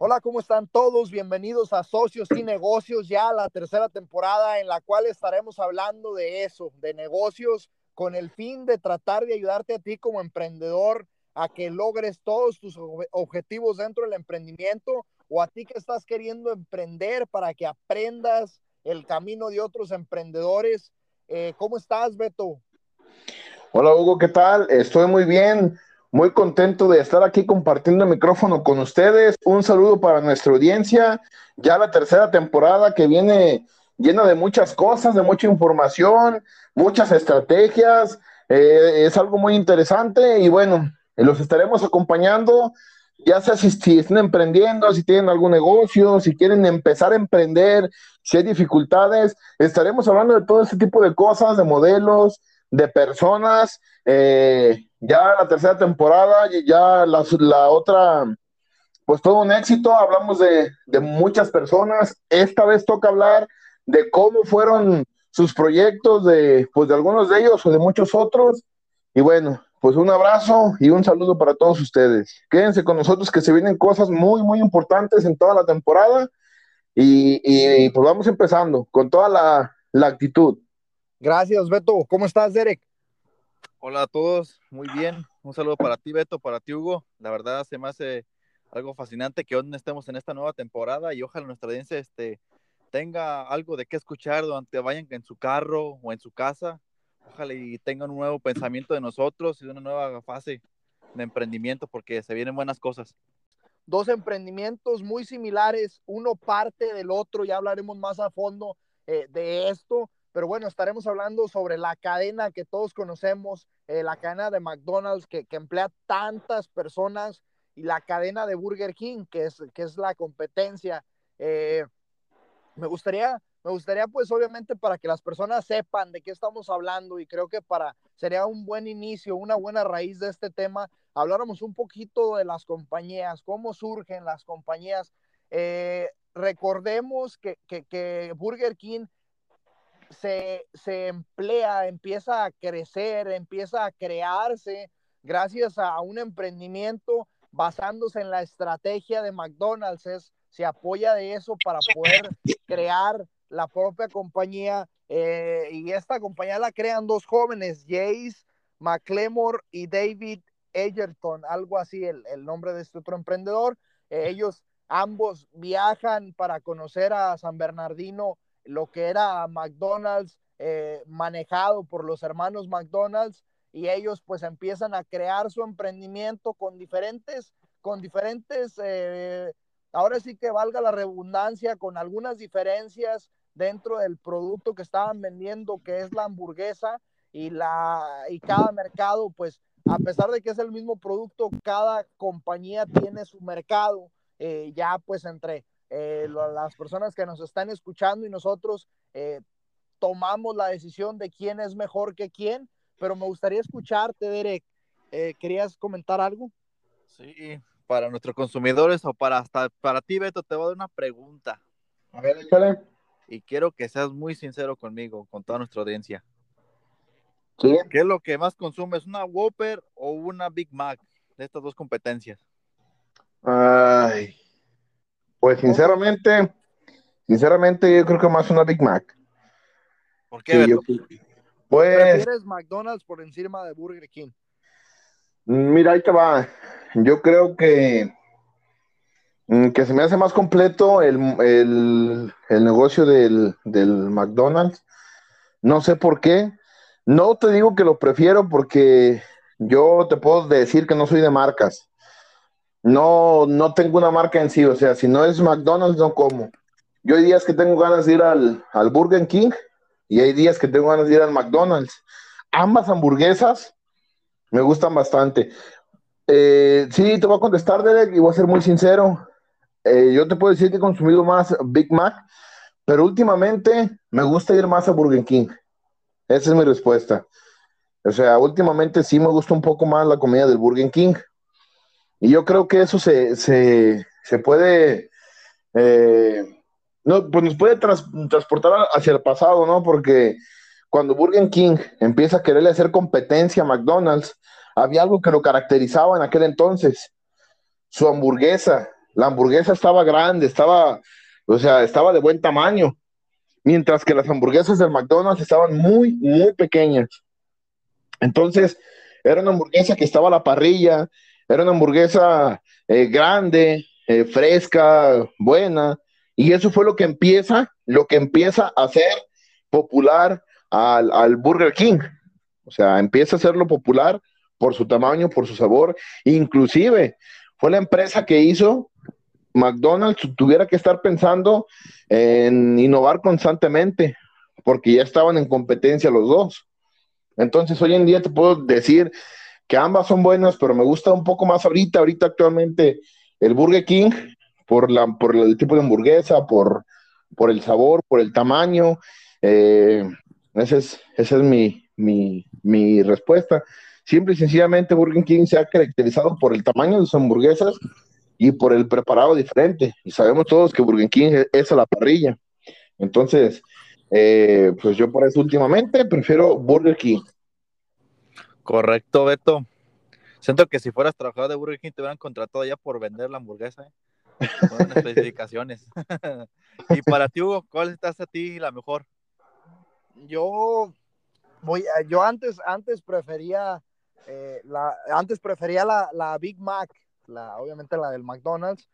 Hola, ¿cómo están todos? Bienvenidos a Socios y Negocios, ya la tercera temporada en la cual estaremos hablando de eso, de negocios, con el fin de tratar de ayudarte a ti como emprendedor a que logres todos tus objetivos dentro del emprendimiento o a ti que estás queriendo emprender para que aprendas el camino de otros emprendedores. Eh, ¿Cómo estás, Beto? Hola, Hugo, ¿qué tal? Estoy muy bien. Muy contento de estar aquí compartiendo el micrófono con ustedes. Un saludo para nuestra audiencia. Ya la tercera temporada que viene llena de muchas cosas, de mucha información, muchas estrategias. Eh, es algo muy interesante y bueno, los estaremos acompañando, ya sea si, si, están emprendiendo, si tienen algún negocio, si quieren empezar a emprender, si hay dificultades, estaremos hablando de todo este tipo de cosas, de modelos, de personas. Eh, ya la tercera temporada, ya la, la, otra, pues todo un éxito. Hablamos de, de, muchas personas. Esta vez toca hablar de cómo fueron sus proyectos, de, pues de algunos de ellos o de muchos otros. Y bueno, pues un abrazo y un saludo para todos ustedes. Quédense con nosotros que se vienen cosas muy, muy importantes en toda la temporada. Y, y pues vamos empezando con toda la, la actitud. Gracias, Beto. ¿Cómo estás, Derek? Hola a todos, muy bien. Un saludo para ti, Beto, para ti, Hugo. La verdad se me hace algo fascinante que hoy estemos en esta nueva temporada y ojalá nuestra audiencia este, tenga algo de qué escuchar durante vayan en su carro o en su casa. Ojalá y tengan un nuevo pensamiento de nosotros y una nueva fase de emprendimiento porque se vienen buenas cosas. Dos emprendimientos muy similares, uno parte del otro, ya hablaremos más a fondo eh, de esto pero bueno, estaremos hablando sobre la cadena que todos conocemos, eh, la cadena de McDonald's que, emplea tantas personas y la cadena de Burger King, que es, que es la competencia. Eh, me gustaría, me gustaría pues obviamente para que las personas sepan de qué estamos hablando y creo que para sería un buen inicio, una buena raíz de este tema, habláramos un poquito de las compañías, cómo surgen las compañías. Eh, recordemos que, que Burger King se, se emplea, empieza a crecer, empieza a crearse gracias a un emprendimiento basándose en la estrategia de McDonald's, se apoya de eso para poder crear la propia compañía eh, y esta compañía la crean dos jóvenes, Jace McLemore y David Egerton, algo así el, el nombre de este otro emprendedor. Eh, ellos ambos viajan para conocer a San Bernardino lo que era McDonald's eh, manejado por los hermanos McDonald's y ellos pues empiezan a crear su emprendimiento con diferentes, con diferentes, eh, ahora sí que valga la redundancia, con algunas diferencias dentro del producto que estaban vendiendo, que es la hamburguesa y, la, y cada mercado pues a pesar de que es el mismo producto, cada compañía tiene su mercado, eh, ya pues entre eh, las personas que nos están escuchando y nosotros eh, tomamos la decisión de quién es mejor que quién, pero me gustaría escucharte, Derek. Eh, ¿Querías comentar algo? Sí, para nuestros consumidores o para hasta para ti, Beto, te voy a dar una pregunta. A ver, échale. Y quiero que seas muy sincero conmigo, con toda nuestra audiencia. Sí. ¿Qué es lo que más consumes, una Whopper o una Big Mac de estas dos competencias? Ay, pues sinceramente, sinceramente yo creo que más una Big Mac. ¿Por qué? Sí, yo- pues, ¿Prefieres McDonald's por encima de Burger King? mira, ahí te va. Yo creo que, mm, que se me hace más completo el, el- el negocio del, del McDonald's. No sé por qué. No te digo que lo prefiero porque yo te puedo decir que no soy de marcas. No, no tengo una marca en sí. O sea, si no es McDonald's, no como. Yo hay días que tengo ganas de ir al, al Burger King y hay días que tengo ganas de ir al McDonald's. Ambas hamburguesas me gustan bastante. Eh, sí, te voy a contestar, Derek, y voy a ser muy sincero. Eh, yo te puedo decir que he consumido más Big Mac, pero últimamente me gusta ir más a Burger King. Esa es mi respuesta. O sea, últimamente sí me gusta un poco más la comida del Burger King. Y yo creo que eso se, se, se puede, eh, no, pues nos puede tras- transportar hacia el pasado, ¿no? Porque cuando Burger King empieza a quererle hacer competencia a McDonald's, había algo que lo caracterizaba en aquel entonces, su hamburguesa. la hamburguesa estaba grande, estaba, o sea, estaba de buen tamaño, mientras que las hamburguesas del McDonald's estaban muy, muy pequeñas. Entonces, era una hamburguesa que estaba a la parrilla, era una hamburguesa eh, grande, eh, fresca, buena, y eso fue lo que empieza, lo que empieza a hacer popular al, al Burger King. O sea, empieza a hacerlo popular por su tamaño, por su sabor, inclusive fue la empresa que hizo McDonald's tuviera que estar pensando en innovar constantemente, porque ya estaban en competencia los dos. Entonces, hoy en día te puedo decir que ambas son buenas, pero me gusta un poco más ahorita, ahorita actualmente el Burger King, por, la, por el tipo de hamburguesa, por, por el sabor, por el tamaño. Eh, esa es, esa es mi, mi, respuesta. Simple y sencillamente Burger King se ha caracterizado por el tamaño de sus hamburguesas y por el preparado diferente. Y sabemos todos que Burger King es a la parrilla. Entonces, eh, pues yo por eso últimamente prefiero Burger King. Correcto, Beto. Siento que si fueras trabajador de Burger King te hubieran contratado ya por vender la hamburguesa. ¿eh? Con especificaciones. y para ti, Hugo, ¿cuál estás a ti la mejor? Yo voy, yo antes, antes prefería eh, la, antes prefería la, la Big Mac la, obviamente la del McDonald's.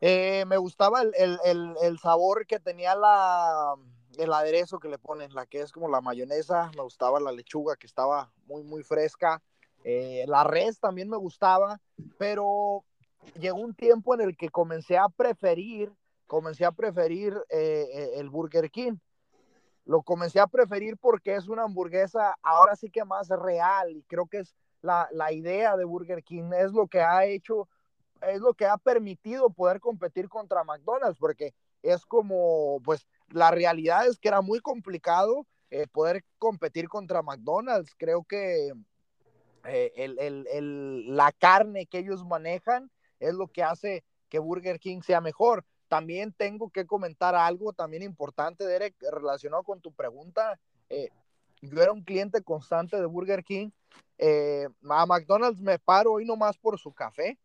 Eh, me gustaba el, el, el, sabor que tenía la, el aderezo que le ponen, la que es como la mayonesa, me gustaba la lechuga que estaba muy, muy fresca. Eh, la res también me gustaba, pero llegó un tiempo en el que comencé a preferir, comencé a preferir eh, el Burger King. Lo comencé a preferir porque es una hamburguesa ahora sí que más real y creo que es la, la idea de Burger King, es lo que ha hecho, es lo que ha permitido poder competir contra McDonald's, porque es como, pues, la realidad es que era muy complicado eh, poder competir contra McDonald's. Creo que eh, el, el, el, la carne que ellos manejan es lo que hace que Burger King sea mejor. También tengo que comentar algo también importante, Derek, relacionado con tu pregunta. Eh, yo era un cliente constante de Burger King a McDonald's me paro hoy nomás por su café.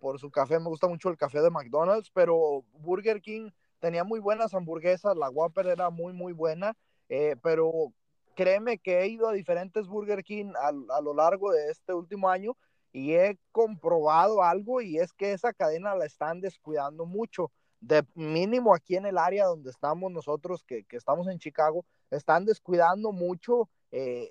Por su café, me gusta mucho el café de McDonald's, pero Burger King tenía muy buenas hamburguesas, la Whopper era muy, muy buena, eh, pero créeme que he ido a diferentes Burger King a, a, lo largo de este último año y he comprobado algo y es que esa cadena la están descuidando mucho. De mínimo aquí en el área donde estamos nosotros, que, que estamos en Chicago, están descuidando mucho eh,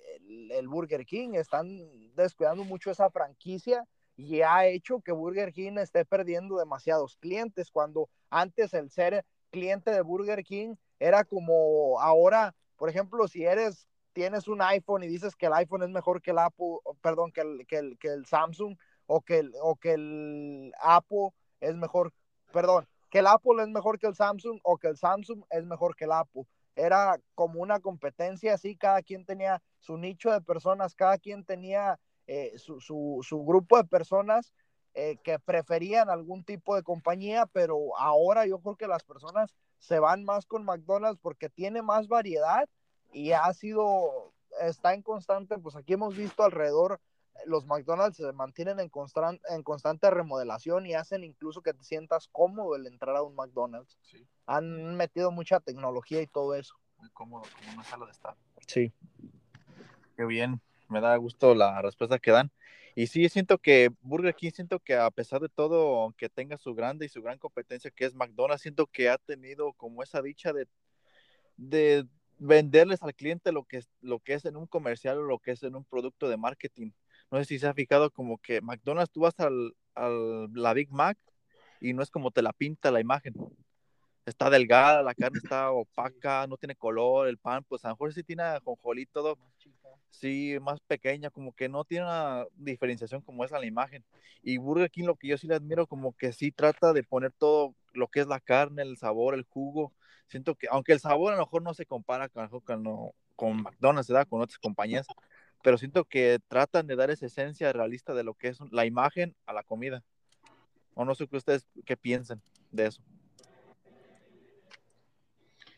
el, Burger King, están descuidando mucho esa franquicia y ha hecho que Burger King esté perdiendo demasiados clientes, cuando antes el ser cliente de Burger King era como ahora, por ejemplo, si eres tienes un iPhone y dices que el iPhone es mejor que el Apple, perdón, que el, que el, que el Samsung o que el, o que el Apple es mejor, perdón, que el Apple es mejor que el Samsung o que el Samsung es mejor que el Apple. Era como una competencia así, cada quien tenía su nicho de personas, cada quien tenía eh, su, su, su, grupo de personas eh, que preferían algún tipo de compañía, pero ahora yo creo que las personas se van más con McDonald's porque tiene más variedad y ha sido, está en constante, pues aquí hemos visto alrededor los McDonald's se mantienen en, constant, en constante remodelación y hacen incluso que te sientas cómodo el entrar a un McDonald's. Sí. Han metido mucha tecnología y todo eso. Muy cómodo, como una sala de estar. Sí. Qué bien, me da gusto la respuesta que dan. Y sí, siento que Burger King, siento que a pesar de todo, aunque tenga su grande y su gran competencia que es McDonald's, siento que ha tenido como esa dicha de, de venderles al cliente lo que, lo que es en un comercial o lo que es en un producto de marketing no sé si se ha fijado como que McDonald's tú vas al, al, la Big Mac y no es como te la pinta la imagen. Está delgada, la carne está opaca, no tiene color, el pan, pues a lo mejor sí tiene ajonjolí todo, sí, más pequeña, como que no tiene una diferenciación como es la imagen. Y Burger King lo que yo sí le admiro, como que sí trata de poner todo lo que es la carne, el sabor, el jugo. Siento que, aunque el sabor a lo mejor no se compara con, con, McDonald's. Con otras compañías, pero siento que tratan de dar esa esencia realista de lo que es la imagen a la comida. O no sé qué ustedes qué piensan de eso.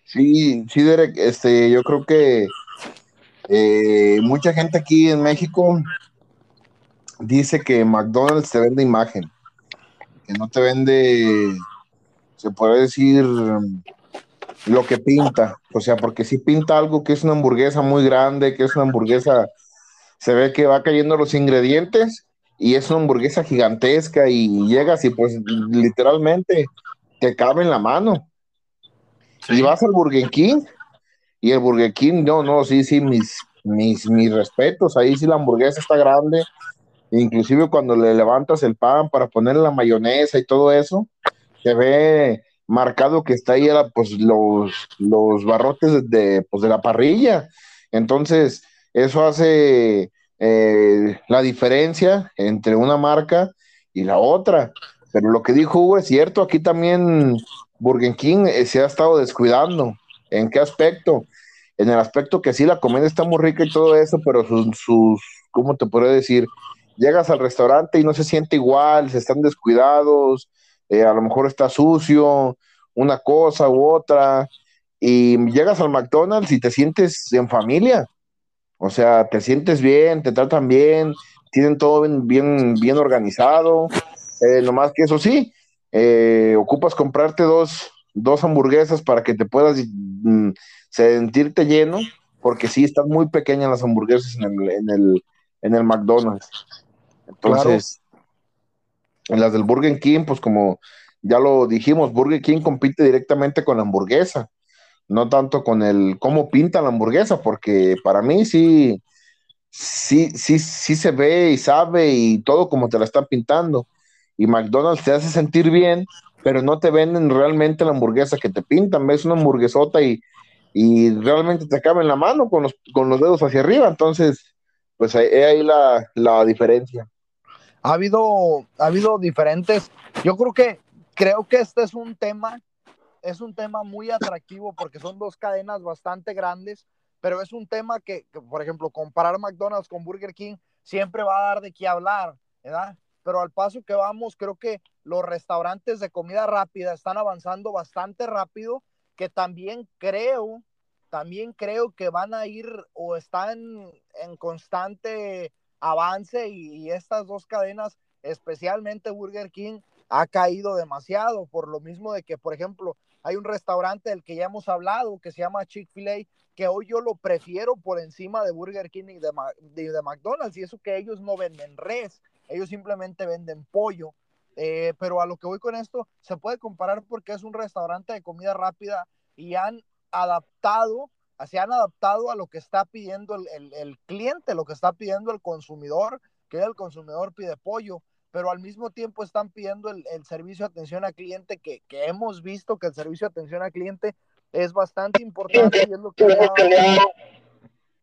Sí, sí, Derek, este, yo creo que eh, mucha gente aquí en México dice que McDonald's te vende imagen. que no te vende, se puede decir, lo que pinta. O sea, porque si pinta algo que es una hamburguesa muy grande, que es una hamburguesa, se ve que va cayendo los ingredientes y es una hamburguesa gigantesca y llegas y pues literalmente te cabe en la mano. Y vas al Burger King y el Burger King, no, no, sí, sí, mis, mis, mis respetos, ahí sí la hamburguesa está grande, inclusive cuando le levantas el pan para ponerle la mayonesa y todo eso, se ve marcado que está ahí pues, los, los barrotes de, pues, de la parrilla. Entonces, eso hace eh, la diferencia entre una marca y la otra. Pero lo que dijo Hugo es cierto, aquí también Burger King eh, se ha estado descuidando. ¿En qué aspecto? En el aspecto que sí, la comida está muy rica y todo eso, pero sus, sus ¿cómo te podría decir? Llegas al restaurante y no se siente igual, se están descuidados, eh, a lo mejor está sucio, una cosa u otra, y llegas al McDonald's y te sientes en familia. O sea, te sientes bien, te tratan bien, tienen todo bien, bien, organizado. Eh, nomás que eso sí, eh, ocupas comprarte dos, dos hamburguesas para que te puedas mm, sentirte lleno, porque sí están muy pequeñas las hamburguesas en el, en el, en el McDonald's. Entonces, en las del Burger King, pues como ya lo dijimos, Burger King compite directamente con la hamburguesa, no tanto con el cómo pinta la hamburguesa, porque para mí sí, sí, sí, sí se ve y sabe y todo como te la están pintando. Y McDonald's te hace sentir bien, pero no te venden realmente la hamburguesa que te pintan. Ves una hamburguesota y, y realmente te acaba en la mano con los, con los dedos hacia arriba. Entonces, pues ahí, ahí la, la diferencia. Ha habido, ha habido diferentes, yo creo que creo que este es un tema, es un tema muy atractivo porque son dos cadenas bastante grandes, pero es un tema que, por ejemplo, comparar McDonald's con Burger King siempre va a dar de qué hablar, ¿verdad? Pero al paso que vamos, creo que los restaurantes de comida rápida están avanzando bastante rápido, que también creo, también creo que van a ir o están en constante avance y estas dos cadenas, especialmente Burger King, ha caído demasiado, por lo mismo de que, por ejemplo, hay un restaurante del que ya hemos hablado que se llama Chick-fil-A, que hoy yo lo prefiero por encima de Burger King y de, de, McDonald's, y eso que ellos no venden res, ellos simplemente venden pollo. Eh, pero a lo que voy con esto, se puede comparar porque es un restaurante de comida rápida y han adaptado, se han adaptado a lo que está pidiendo el, el, el cliente, lo que está pidiendo el consumidor, que el consumidor pide pollo pero al mismo tiempo están pidiendo el, servicio de atención al cliente, que, hemos visto que el servicio de atención al cliente es bastante importante y es lo que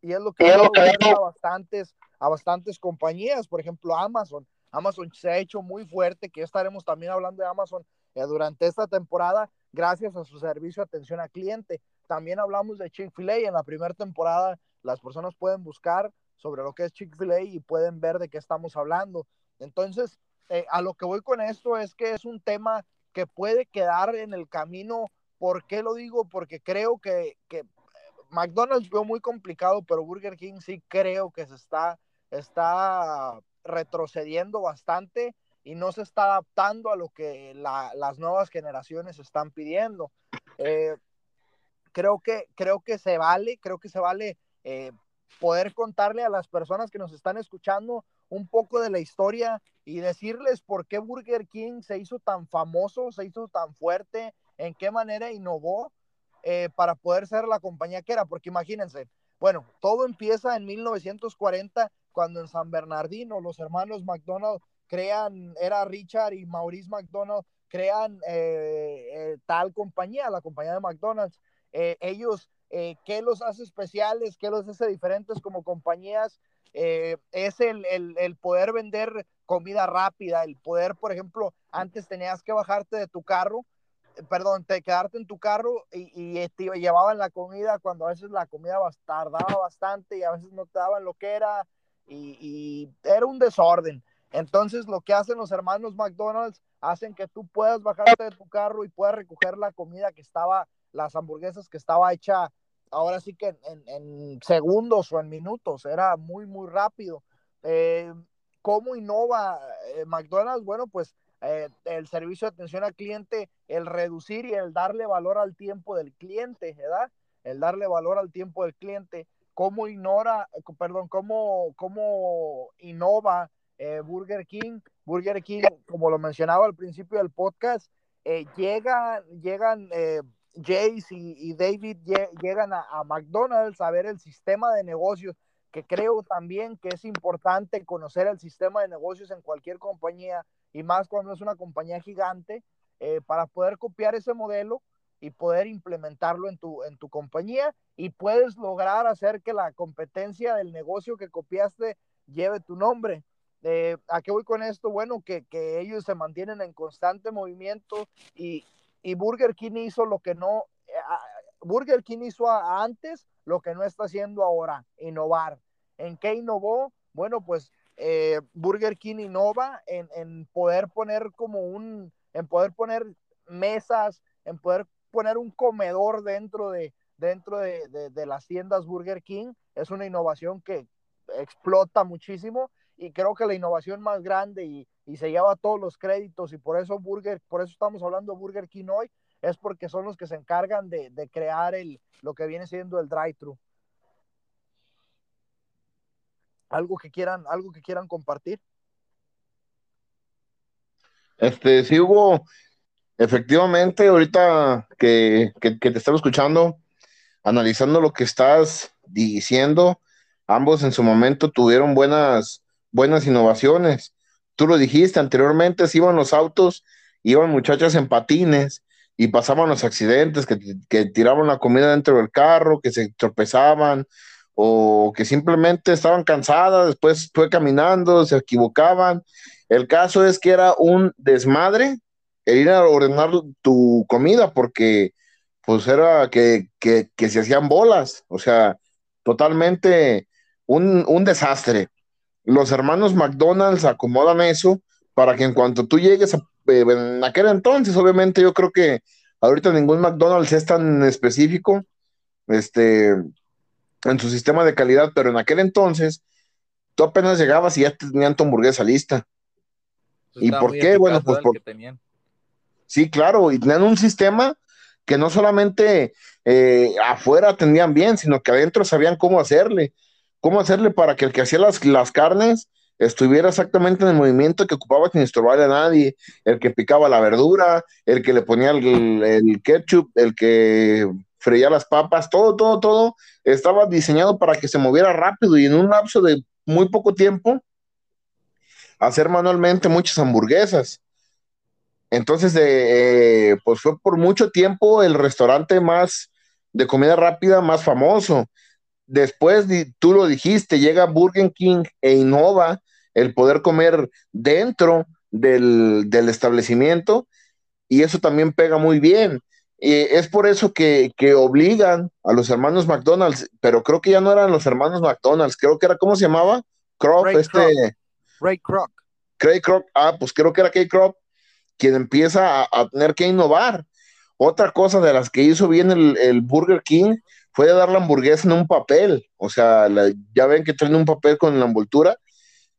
y es lo que a bastantes, a bastantes compañías, por ejemplo Amazon. Amazon se ha hecho muy fuerte, que estaremos también hablando de Amazon eh, durante esta temporada, gracias a su servicio de atención al cliente. También hablamos de Chick-fil-A en la primera temporada, las personas pueden buscar sobre lo que es Chick-fil-A y pueden ver de qué estamos hablando. Entonces, eh, a lo que voy con esto es que es un tema que puede quedar en el camino. ¿Por qué lo digo? Porque creo que, que McDonald's veo muy complicado, pero Burger King sí creo que se está, está retrocediendo bastante y no se está adaptando a lo que las nuevas generaciones están pidiendo. Eh, creo, que, creo que se vale, creo que se vale eh, poder contarle a las personas que nos están escuchando un poco de la historia y decirles por qué Burger King se hizo tan famoso, se hizo tan fuerte, en qué manera innovó eh, para poder ser la compañía que era. Porque imagínense, bueno, todo empieza en 1940 cuando en San Bernardino los hermanos McDonald crean, era Richard y Maurice McDonald, crean eh, eh, tal compañía, la compañía de McDonald's. ellos, ¿qué los hace especiales? ¿Qué los hace diferentes como compañías? Eh, es el, el, poder vender comida rápida, el poder, por ejemplo, antes tenías que bajarte de tu carro, eh, perdón, te quedarte en tu carro y, y te llevaban la comida cuando a veces la comida tardaba bastante y a veces no te daban lo que era y, era un desorden. Entonces lo que hacen los hermanos McDonald's hacen que tú puedas bajarte de tu carro y puedas recoger la comida que estaba, las hamburguesas que estaba hecha ahora sí que en, segundos o en minutos, era muy, muy rápido. Eh, ¿Cómo innova eh, McDonald's? Bueno, pues eh, el servicio de atención al cliente, el reducir y el darle valor al tiempo del cliente, ¿verdad? El darle valor al tiempo del cliente, cómo ignora, perdón, cómo, cómo innova eh, Burger King. Burger King, como lo mencionaba al principio del podcast, eh, llegan, llegan Jace y, David llegan a, a McDonald's a ver el sistema de negocios que creo también que es importante conocer el sistema de negocios en cualquier compañía y más cuando es una compañía gigante eh, para poder copiar ese modelo y poder implementarlo en tu, en tu compañía y puedes lograr hacer que la competencia del negocio que copiaste lleve tu nombre. Eh, ¿A qué voy con esto? Bueno, que, que, ellos se mantienen en constante movimiento y, y Burger King hizo lo que no, eh, Burger King hizo antes lo que no está haciendo ahora, innovar. ¿En qué innovó? Bueno, pues eh, Burger King innova en, en, poder poner como un, en poder poner mesas, en poder poner un comedor dentro de, dentro de, las tiendas Burger King. Es una innovación que explota muchísimo y creo que la innovación más grande y, y se lleva todos los créditos y por eso Burger, por eso estamos hablando de Burger King hoy, es porque son los que se encargan de, de crear el, lo que viene siendo el drive-thru. Algo que quieran, algo que quieran compartir. Este, sí, Hugo, efectivamente, ahorita que, que, te estaba escuchando, analizando lo que estás diciendo, ambos en su momento tuvieron buenas, buenas innovaciones. Tú lo dijiste anteriormente, si iban los autos, iban muchachas en patines, y pasaban los accidentes, que, que, tiraban la comida dentro del carro, que se tropezaban o que simplemente estaban cansadas, después fue caminando, se equivocaban. El caso es que era un desmadre el ir a ordenar tu comida porque pues era que, que, que se hacían bolas, o sea, totalmente un, un desastre. Los hermanos McDonald's acomodan eso para que en cuanto tú llegues a eh, en aquel entonces, obviamente, yo creo que ahorita ningún McDonald's es tan específico este, en su sistema de calidad, pero en aquel entonces tú apenas llegabas y ya tenían tu hamburguesa lista. Pues ¿Y por qué? Bueno, pues por... Sí, claro, y tenían un sistema que no solamente eh, afuera atendían bien, sino que adentro sabían cómo hacerle, cómo hacerle para que el que hacía las, las carnes estuviera exactamente en el movimiento que ocupaba sin estorbarle a nadie, el que picaba la verdura, el que le ponía el, ketchup, el que freía las papas, todo, todo, todo estaba diseñado para que se moviera rápido y en un lapso de muy poco tiempo hacer manualmente muchas hamburguesas. Entonces, eh, pues fue por mucho tiempo el restaurante más de comida rápida más famoso. Después, tú lo dijiste, llega Burger King e innova el poder comer dentro del, establecimiento y eso también pega muy bien. Y es por eso que, obligan a los hermanos McDonald's, pero creo que ya no eran los hermanos McDonald's, creo que era, ¿cómo se llamaba? Kroc, este... Ray Kroc. Craig Kroc, ah, pues creo que era Craig Kroc quien empieza a, tener que innovar. Otra cosa de las que hizo bien el, Burger King fue dar la hamburguesa en un papel, o sea, ya ven que traen un papel con la envoltura,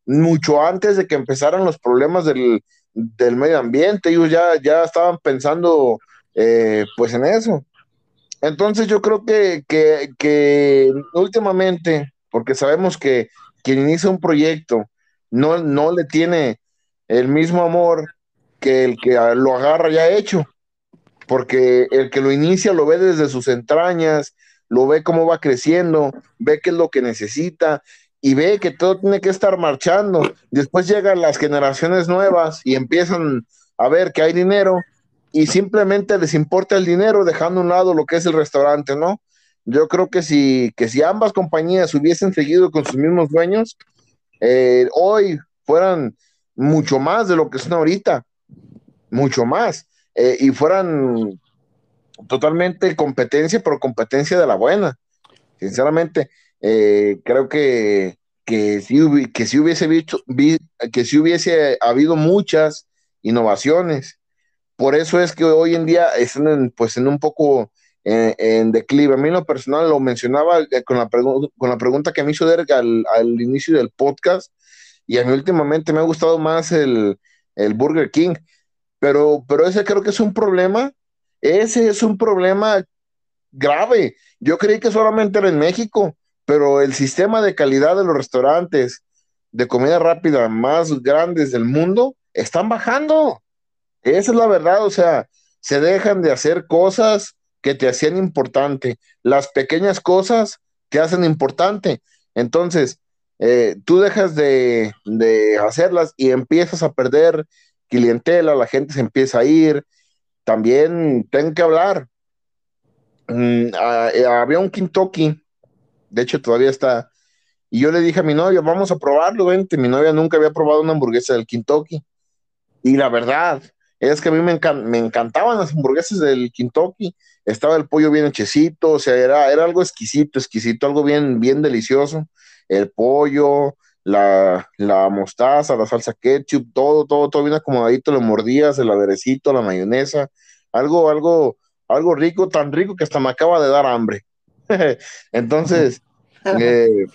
mucho antes de que empezaran los problemas del, medio ambiente, ellos ya, ya estaban pensando eh, pues en eso. Entonces yo creo que, que, últimamente, porque sabemos que quien inicia un proyecto no, no le tiene el mismo amor que el que lo agarra ya hecho, porque el que lo inicia lo ve desde sus entrañas, lo ve cómo va creciendo, ve qué es lo que necesita y ve que todo tiene que estar marchando. Después llegan las generaciones nuevas y empiezan a ver que hay dinero y simplemente les importa el dinero dejando a un lado lo que es el restaurante, ¿no? Yo creo que si, que si ambas compañías hubiesen seguido con sus mismos dueños, eh, hoy fueran mucho más de lo que son ahorita, mucho más, eh, y fueran totalmente competencia, pero competencia de la buena. Sinceramente, eh, creo que, que, si, que, si hubiese visto, que si hubiese habido muchas innovaciones. Por eso es que hoy en día están en, pues en un poco en, declive. A mí en lo personal lo mencionaba eh, con la, con la pregunta que me hizo Derek al, al, inicio del podcast y a mí últimamente me ha gustado más el, el Burger King. Pero, pero ese creo que es un problema, ese es un problema grave. Yo creí que solamente era en México, pero el sistema de calidad de los restaurantes de comida rápida más grandes del mundo están bajando. Esa es la verdad, o sea, se dejan de hacer cosas que te hacían importante. Las pequeñas cosas te hacen importante. Entonces, eh, tú dejas de, hacerlas y empiezas a perder clientela, la gente se empieza a ir. También tengo que hablar. Mm, eh, había un Kentucky, de hecho todavía está, y yo le dije a mi novia, vamos a probarlo, vente. Mi novia nunca había probado una hamburguesa del Kentucky. Y la verdad, es que a mí me, me encantaban las hamburguesas del Kentucky. Estaba el pollo bien hechecito, o sea, era, era algo exquisito, exquisito, algo bien, bien delicioso. El pollo, la, mostaza, la salsa ketchup, todo, todo, todo bien acomodadito, lo mordías, el aderecito, la mayonesa, algo, algo, algo rico, tan rico que hasta me acaba de dar hambre. Entonces, eh,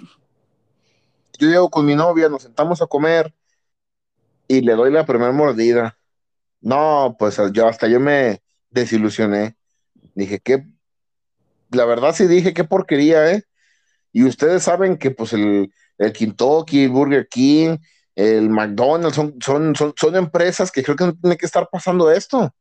yo llego con mi novia, nos sentamos a comer y le doy la primera mordida no, pues yo hasta yo me desilusioné. Dije que, la verdad sí dije qué porquería, ¿eh? Y ustedes saben que pues el, el Kentucky, el Burger King, el McDonald's son, son, son, empresas que creo que no tienen que estar pasando esto.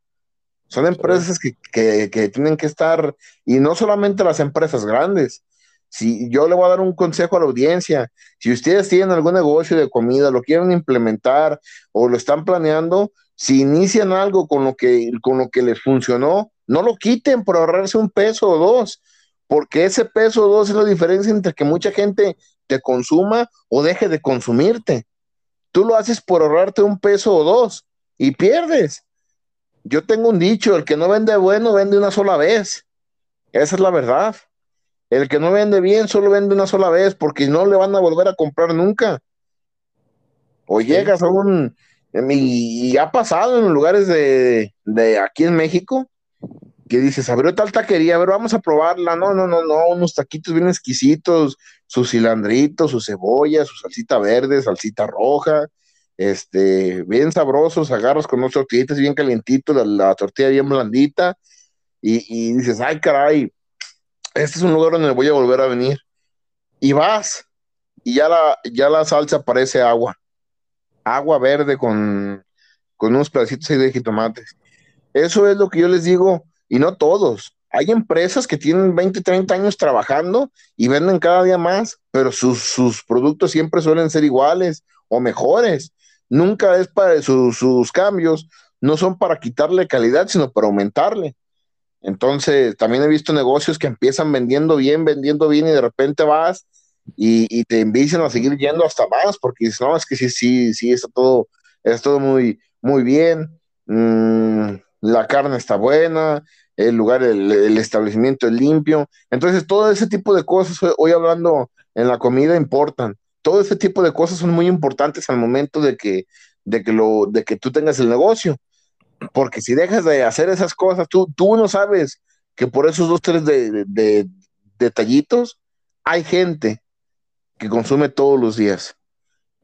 Son empresas que, que, que, tienen que estar, y no solamente las empresas grandes. Si yo le voy a dar un consejo a la audiencia, si ustedes tienen algún negocio de comida, lo quieren implementar o lo están planeando, si inician algo con lo que, con lo que les funcionó, no lo quiten por ahorrarse un peso o dos, porque ese peso o dos es la diferencia entre que mucha gente te consuma o deje de consumirte. Tú lo haces por ahorrarte un peso o dos y pierdes. Yo tengo un dicho, el que no vende bueno vende una sola vez. Esa es la verdad. El que no vende bien solo vende una sola vez porque no le van a volver a comprar nunca. O llegas a un, y, ha pasado en lugares de, aquí en México que dices, abrió tal taquería, a ver, vamos a probarla. No, no, no, no, unos taquitos bien exquisitos, su cilandrito, su cebolla, su salsita verde, salsita roja, este, bien sabrosos, agarras con unos tortillitas bien calientitos, la, tortilla bien blandita, y, y, dices, ay, caray, este es un lugar donde voy a volver a venir. Y vas, y ya la, ya la salsa parece agua agua verde con, unos pedacitos de jitomates. Eso es lo que yo les digo, y no todos. Hay empresas que tienen 20, 30 años trabajando y venden cada día más, pero sus, productos siempre suelen ser iguales o mejores. Nunca es para sus cambios, no son para quitarle calidad, sino para aumentarle. Entonces, también he visto negocios que empiezan vendiendo bien, vendiendo bien y de repente vas y, te envician a seguir yendo hasta más, porque dices, no, es que sí, sí, sí, está todo, está todo muy, muy bien, mm, la carne está buena, el lugar, el, establecimiento es limpio, entonces todo ese tipo de cosas, hoy hablando en la comida, importan, todo ese tipo de cosas son muy importantes al momento de que, de que, lo, de que tú tengas el negocio, porque si dejas de hacer esas cosas, tú, tú no sabes que por esos dos, tres de detallitos, hay gente que consume todos los días.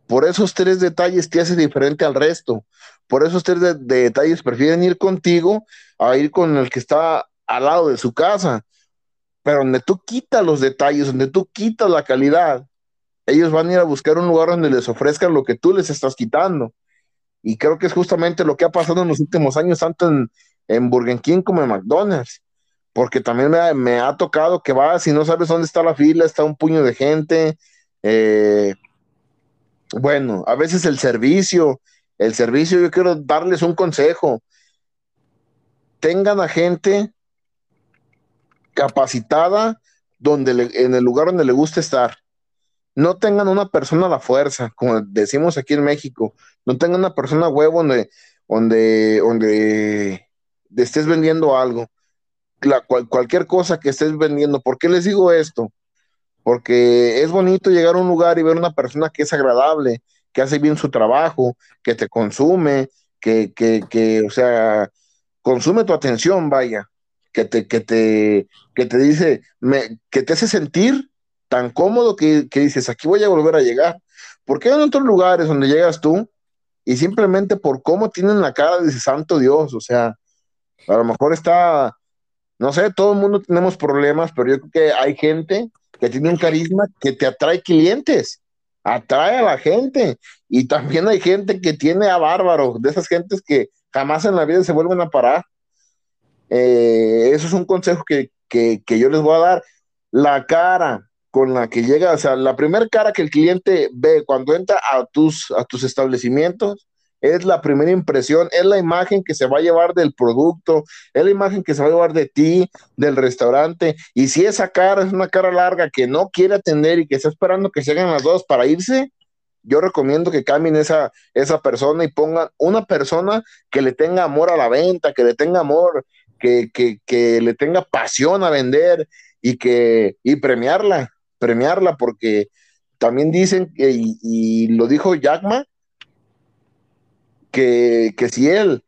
Por esos tres detalles te hace diferente al resto. Por esos tres detalles prefieren ir contigo a ir con el que está al lado de su casa. Pero donde tú quitas los detalles, donde tú quitas la calidad, ellos van a ir a buscar un lugar donde les ofrezcan lo que tú les estás quitando. Y creo que es justamente lo que ha pasado en los últimos años, tanto en, en Burger King como en McDonald's. Porque también me, me ha tocado que vas y no sabes dónde está la fila, está un puño de gente, eh, bueno, a veces el servicio, el servicio, yo quiero darles un consejo. Tengan a gente capacitada donde en el lugar donde le guste estar. No tengan una persona a la fuerza, como decimos aquí en México. No tengan una persona huevo donde, donde, donde estés vendiendo algo. cualquier cosa que estés vendiendo. ¿Por qué les digo esto? porque es bonito llegar a un lugar y ver una persona que es agradable, que hace bien su trabajo, que te consume, que, que, que o sea, consume tu atención, vaya, que te, que te, que te dice, me, que te hace sentir tan cómodo que, que, dices, aquí voy a volver a llegar. Porque hay otros lugares donde llegas tú y simplemente por cómo tienen la cara, dice, santo Dios, o sea, a lo mejor está, no sé, todo el mundo tenemos problemas, pero yo creo que hay gente que tiene un carisma que te atrae clientes, atrae a la gente, y también hay gente que tiene a bárbaros, de esas gentes que jamás en la vida se vuelven a parar. Eh, eso es un consejo que, que yo les voy a dar. La cara, con la que llega, o sea, la primera cara que el cliente ve cuando entra a tus, a tus establecimientos es la primera impresión, es la imagen que se va a llevar del producto, es la imagen que se va a llevar de ti, del restaurante, y si esa cara es una cara larga que no quiere atender y que está esperando que se hagan las dos para irse, yo recomiendo que cambien esa, esa persona y pongan una persona que le tenga amor a la venta, que le tenga amor, que, que, que le tenga pasión a vender y que y premiarla, premiarla, porque también dicen, y, lo dijo Jackma, que, que si él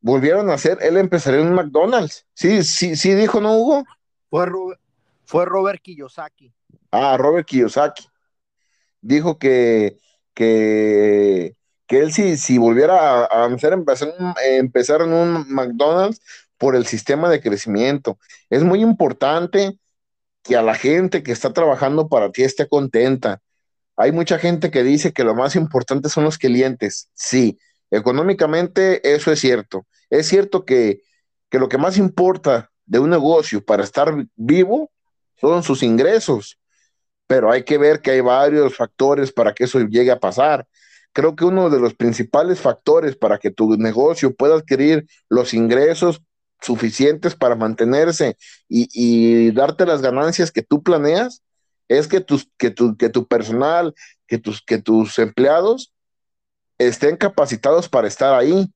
volvieron a hacer, él empezaría en un McDonald's. Sí, sí, sí dijo, ¿no, Hugo? Fue, Robert, fue Robert Kiyosaki. Ah, Robert Kiyosaki. Dijo que, que, que él si, si volviera a, empezar, empezar en un McDonald's por el sistema de crecimiento. Es muy importante que a la gente que está trabajando para ti esté contenta. Hay mucha gente que dice que lo más importante son los clientes. Sí, económicamente eso es cierto. Es cierto que, que lo que más importa de un negocio para estar vivo son sus ingresos, pero hay que ver que hay varios factores para que eso llegue a pasar. Creo que uno de los principales factores para que tu negocio pueda adquirir los ingresos suficientes para mantenerse y, darte las ganancias que tú planeas, es que, tus, que, tu, que tu personal, que tus, que tus empleados estén capacitados para estar ahí.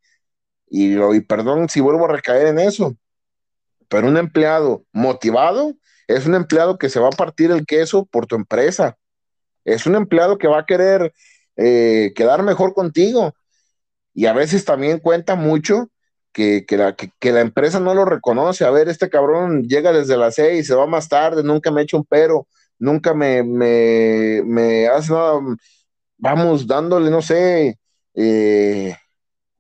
Y, y perdón si vuelvo a recaer en eso, pero un empleado motivado es un empleado que se va a partir el queso por tu empresa. Es un empleado que va a querer eh, quedar mejor contigo. Y a veces también cuenta mucho que, la, que, la empresa no lo reconoce. A ver, este cabrón llega desde las seis, se va más tarde, nunca me echa un pero, nunca me, me, hace nada. Vamos dándole, no sé, eh,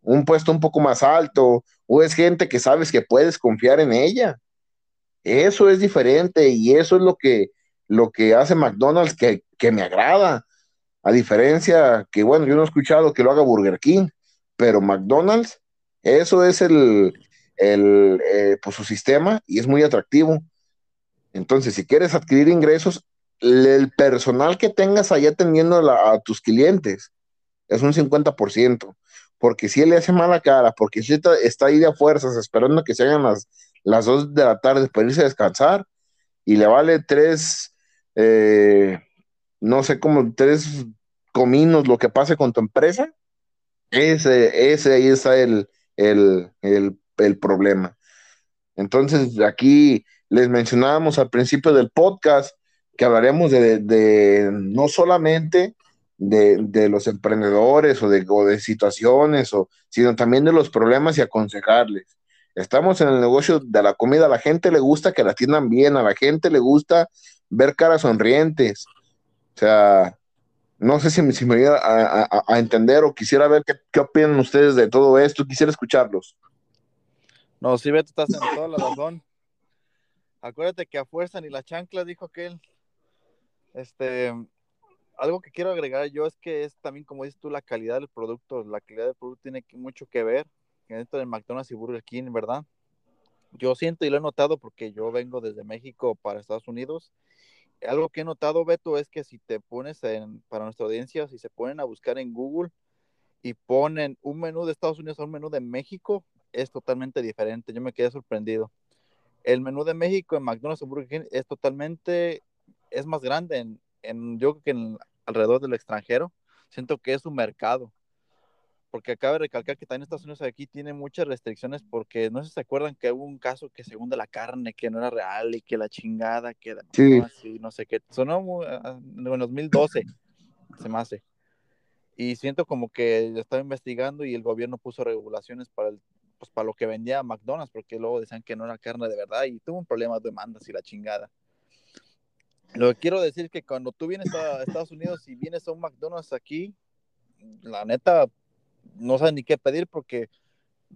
un puesto un poco más alto, o es gente que sabes que puedes confiar en ella. Eso es diferente y eso es lo que, lo que hace McDonald's que, que me agrada. A diferencia que, bueno, yo no he escuchado que lo haga Burger King, pero McDonald's eso es el, el eh, pues, su sistema y es muy atractivo. Entonces, si quieres adquirir ingresos, el personal que tengas ahí atendiendo a tus clientes es un 50%, porque si él le hace mala cara, porque si está, ahí de fuerzas esperando que se hagan las, las 2 de la tarde para irse a descansar y le vale tres, eh, no sé cómo, tres cominos lo que pase con tu empresa, ese, ese ahí está el, el, problema. Entonces, aquí les mencionábamos al principio del podcast que hablaremos de, no solamente de, los emprendedores o de, de situaciones, o, sino también de los problemas y aconsejarles. Estamos en el negocio de la comida, a la gente le gusta que la atiendan bien, a la gente le gusta ver caras sonrientes. O sea, no sé si, me voy a, a, entender o quisiera ver qué, opinan ustedes de todo esto. Quisiera escucharlos. No, si Beto, estás en toda la razón. Acuérdate que a fuerza ni la chancla, dijo aquel. Este, algo que quiero agregar yo es que es también, como dices tú, la calidad del producto. La calidad del producto tiene mucho que ver dentro de McDonald's y Burger King, ¿verdad? Yo siento y lo he notado porque yo vengo desde México para Estados Unidos algo que he notado, Beto, es que si te pones en, para nuestra audiencia, si se ponen a buscar en Google y ponen un menú de Estados Unidos a un menú de México, es totalmente diferente. Yo me quedé sorprendido. El menú de México en McDonald's o Burger King es totalmente, es más grande en, en yo creo que en, alrededor del extranjero. Siento que es un mercado porque acaba de recalcar que también Estados Unidos aquí tiene muchas restricciones porque no sé si se acuerdan que hubo un caso que según de la carne que no era real y que la chingada que sí. así, no sé qué, sonó muy, ah, en 2012 se me hace. Y siento como que estaba investigando y el gobierno puso regulaciones para el, pues para lo que vendía McDonald's porque luego decían que no era carne de verdad y tuvo un problema de demandas y la chingada. Lo que quiero decir es que cuando tú vienes a Estados Unidos y vienes a un McDonald's aquí, la neta, no saben ni qué pedir porque,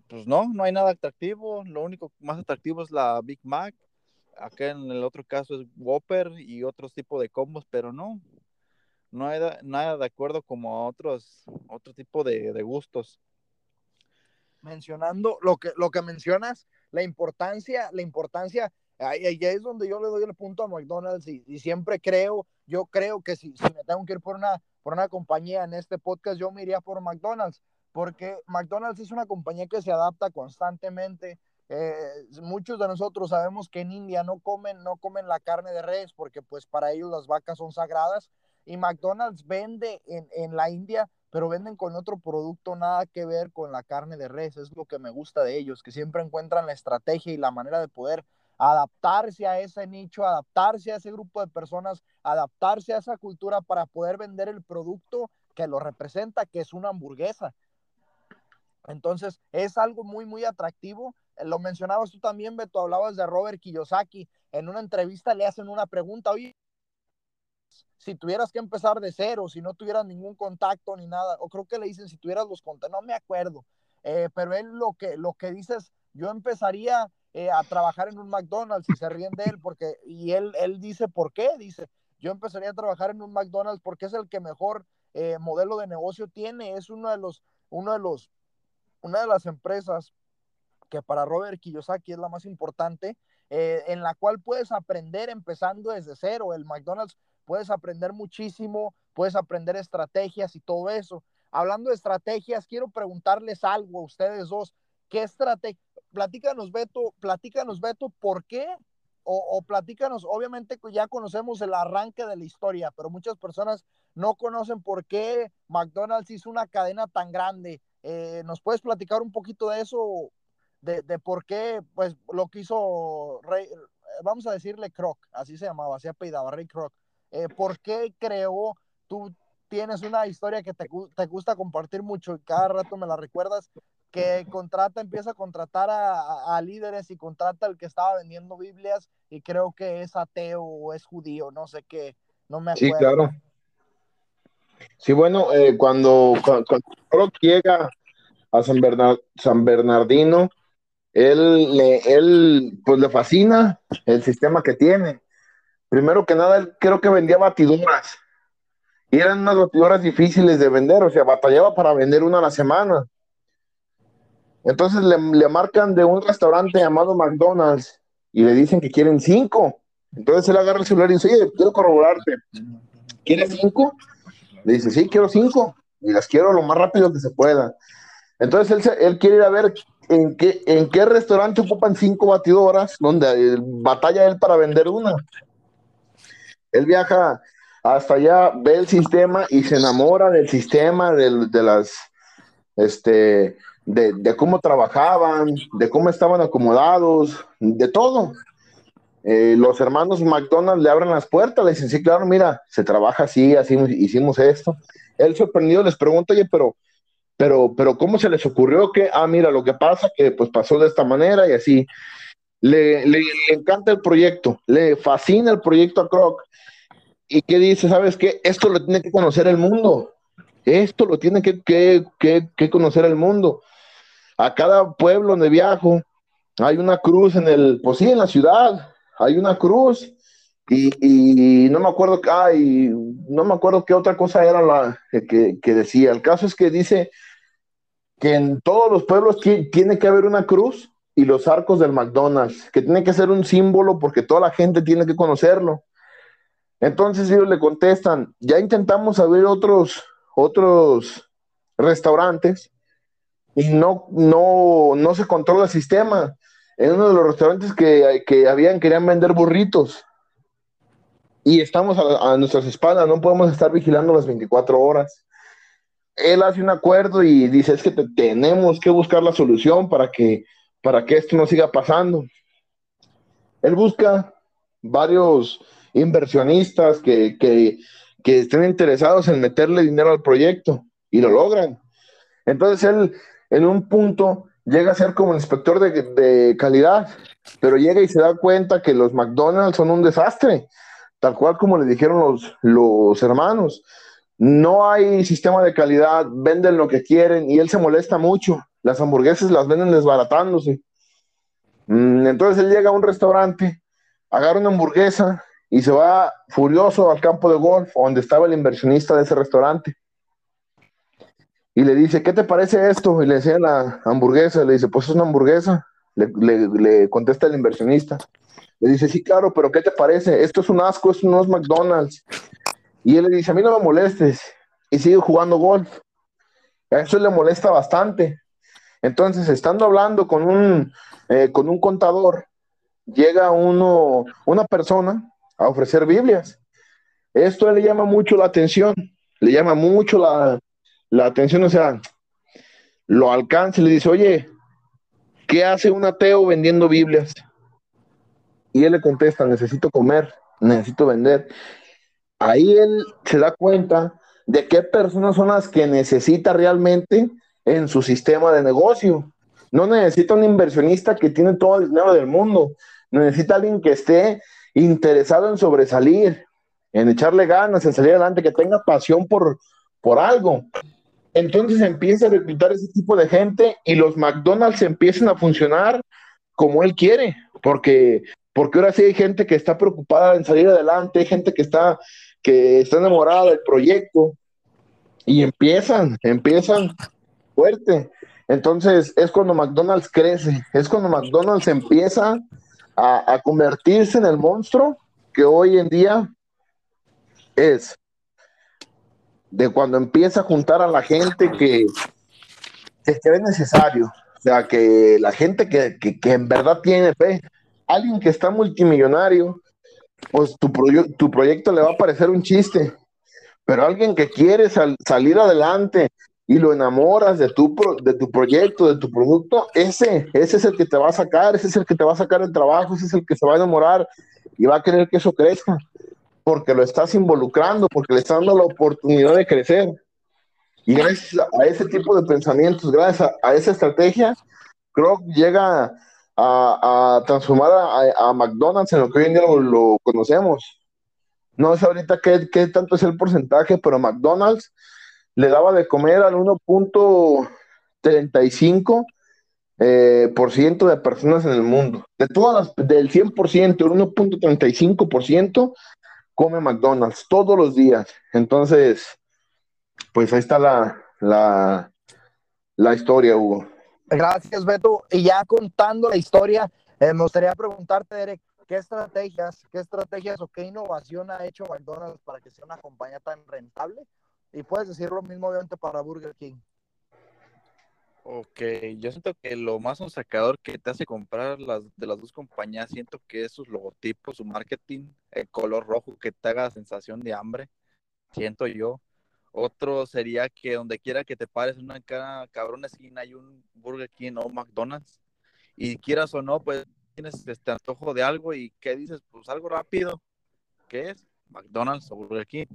pues no, no hay nada atractivo. Lo único más atractivo es la Big Mac. Acá en el otro caso es Whopper y otros tipos de combos, pero no, no hay nada de acuerdo como a otros, otro tipo de, gustos. Mencionando lo que, lo que mencionas, la importancia, la importancia, ahí, es donde yo le doy el punto a McDonald's y, siempre creo, yo creo que si, si, me tengo que ir por una, por una compañía en este podcast, yo me iría por McDonald's, porque McDonald's es una compañía que se adapta constantemente. Eh, muchos de nosotros sabemos que en India no comen, no comen la carne de res porque pues para ellos las vacas son sagradas y McDonald's vende en, en la India pero venden con otro producto nada que ver con la carne de res. Es lo que me gusta de ellos, que siempre encuentran la estrategia y la manera de poder adaptarse a ese nicho, adaptarse a ese grupo de personas, adaptarse a esa cultura para poder vender el producto que lo representa, que es una hamburguesa. Entonces, es algo muy, muy atractivo. Lo mencionabas tú también, Beto, hablabas de Robert Kiyosaki. En una entrevista le hacen una pregunta, oye, si tuvieras que empezar de cero, si no tuvieras ningún contacto ni nada, o creo que le dicen si tuvieras los contactos, no me acuerdo, eh, pero él lo que, lo que dice es, yo empezaría eh, a trabajar en un McDonald's y se ríen de él, porque, y él, él dice, ¿por qué? Dice, yo empezaría a trabajar en un McDonald's porque es el que mejor eh, modelo de negocio tiene, es uno de los, uno de los, una de las empresas que para Robert Kiyosaki es la más importante, en la cual puedes aprender empezando desde cero. El McDonald's puedes aprender muchísimo, puedes aprender estrategias y todo eso. Hablando de estrategias, quiero preguntarles algo a ustedes dos. ¿Qué estrategia? Platícanos, Beto, platícanos, Beto, ¿por qué? O, o, platícanos, obviamente ya conocemos el arranque de la historia, pero muchas personas no conocen por qué McDonald's hizo una cadena tan grande. Eh, ¿Nos puedes platicar un poquito de eso? De, por qué, pues, lo que hizo Rey, vamos a decirle Kroc, así se llamaba, así apellidaba, Rey Kroc. Eh, ¿por qué creó? Tú tienes una historia que te, te, gusta compartir mucho y cada rato me la recuerdas, que contrata, empieza a contratar a, a, líderes y contrata al que estaba vendiendo Biblias y creo que es ateo o es judío, no sé qué, no me acuerdo. Sí, claro. Sí, bueno, eh, cuando, cuando, llega a San, San Bernardino, él, le, él pues le fascina el sistema que tiene primero que nada, él creo que vendía batiduras. Y eran unas batiduras difíciles de vender, o sea, batallaba para vender una a la semana. Entonces le, marcan de un restaurante llamado McDonald's y le dicen que quieren cinco. Entonces él agarra el celular y dice, oye, quiero corroborarte. ¿Quieres cinco? Le dice, sí, quiero cinco. Y las quiero lo más rápido que se pueda. Entonces él, él quiere ir a ver en qué, en qué restaurante ocupan cinco batidoras, donde batalla él para vender una. Él viaja hasta allá, ve el sistema y se enamora del sistema, de, de las, este, de, cómo trabajaban, de cómo estaban acomodados, de todo. Eh, los hermanos McDonald's le abren las puertas, le dicen, sí, claro, mira, se trabaja así, así hicimos esto. Él sorprendido les pregunta, oye, pero, pero, pero, ¿cómo se les ocurrió que, ah, mira, lo que pasa que pues pasó de esta manera y así. Le, encanta el proyecto, le fascina el proyecto a Croc. ¿Y qué dice? ¿Sabes qué? Esto lo tiene que conocer el mundo. Esto lo tiene que, que, que, conocer el mundo. A cada pueblo donde viajo hay una cruz en el, pues sí, en la ciudad, hay una cruz. Y, no me acuerdo, ay, qué otra cosa era la que, que decía. El caso es que dice que en todos los pueblos tiene que haber una cruz y los arcos del McDonald's, que tiene que ser un símbolo porque toda la gente tiene que conocerlo. Entonces ellos le contestan, ya intentamos abrir otros, otros restaurantes y no, no, no se controla el sistema. En uno de los restaurantes que, que habían querían vender burritos y estamos a, a, nuestras espaldas, no podemos estar vigilando las 24 horas. Él hace un acuerdo y dice, es que tenemos que buscar la solución para que para que esto no siga pasando. Él busca varios inversionistas que, estén interesados en meterle dinero al proyecto y lo logran. Entonces él en un punto llega a ser como inspector de, calidad, pero llega y se da cuenta que los McDonald's son un desastre, tal cual como le dijeron los, los hermanos. no hay sistema de calidad, venden lo que quieren y él se molesta mucho. Las hamburguesas las venden desbaratándose. Mm, entonces él llega a un restaurante, agarra una hamburguesa y se va furioso al campo de golf donde estaba el inversionista de ese restaurante. Y le dice, ¿qué te parece esto? Y le decía la hamburguesa, le dice, pues es una hamburguesa. Le, contesta el inversionista. Le dice, sí, claro, pero ¿qué te parece? Esto es un asco, esto no es McDonald's. Y él le dice, a mí no me molestes. Y sigue jugando golf. A eso le molesta bastante. Entonces, estando hablando con un, eh, con un contador, llega uno, una persona a ofrecer Biblias. Esto le llama mucho la atención, le llama mucho la, la atención, o sea, lo alcanza y le dice, oye, ¿qué hace un ateo vendiendo Biblias? Y él le contesta, necesito comer, necesito vender. Ahí él se da cuenta de qué personas son las que necesita realmente en su sistema de negocio. No necesita un inversionista que tiene todo el dinero del mundo. Necesita alguien que esté interesado en sobresalir, en echarle ganas, en salir adelante, que tenga pasión por, por algo. Entonces empieza a reclutar ese tipo de gente y los McDonald's empiezan a funcionar como él quiere, porque, porque ahora sí hay gente que está preocupada en salir adelante, hay gente que está, que está enamorada del proyecto y empiezan, empiezan fuerte. Entonces es cuando McDonald's crece, es cuando McDonald's empieza a, a convertirse en el monstruo que hoy en día es de cuando empieza a juntar a la gente que, que es necesario, o sea, que la gente que, en verdad tiene fe, alguien que está multimillonario, pues tu, tu proyecto le va a parecer un chiste, pero alguien que quiere salir adelante y lo enamoras de tu, de tu proyecto, de tu producto, ese, ese es el que te va a sacar, ese es el que te va a sacar el trabajo, ese es el que se va a enamorar y va a querer que eso crezca porque lo estás involucrando, porque le estás dando la oportunidad de crecer. Y gracias a ese tipo de pensamientos, gracias a, esa estrategia, Kroc llega a, transformar a, McDonald's en lo que hoy en día lo, conocemos. No sé ahorita qué, qué, tanto es el porcentaje, pero McDonald's le daba de comer al 1.35% eh, por ciento de personas en el mundo. De todas las, del 100%, el 1.35% come McDonald's todos los días. Entonces, pues ahí está la, la, la historia, Hugo. Gracias, Beto. Y ya contando la historia, eh, me gustaría preguntarte, Derek, ¿qué estrategias, qué estrategias o qué innovación ha hecho McDonald's para que sea una compañía tan rentable? Y puedes decir lo mismo, obviamente, para Burger King. Ok, yo siento que lo más sacador que te hace comprar las de las dos compañías, siento que es sus logotipos, su marketing, el color rojo que te haga sensación de hambre, siento yo. Otro sería que donde quiera que te pares en una cara cabrón esquina hay un Burger King o McDonald's y quieras o no, pues tienes este antojo de algo y ¿qué dices? Pues algo rápido. ¿Qué es? McDonald's o Burger King,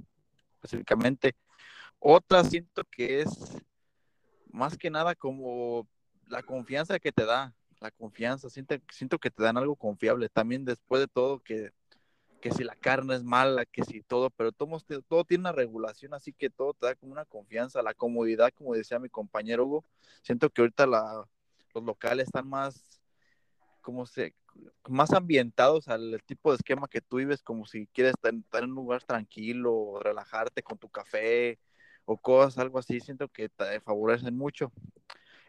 específicamente. Otra siento que es más que nada como la confianza que te da, la confianza, siento, siento que te dan algo confiable. También después de todo, que, que si la carne es mala, que si todo, pero todo, todo tiene una regulación, así que todo te da como una confianza, la comodidad, como decía mi compañero Hugo. Siento que ahorita la, los locales están más, como se, más ambientados al tipo de esquema que tú vives, como si quieres estar, estar en un lugar tranquilo, relajarte con tu café, o cosas, algo así, siento que te favorecen mucho.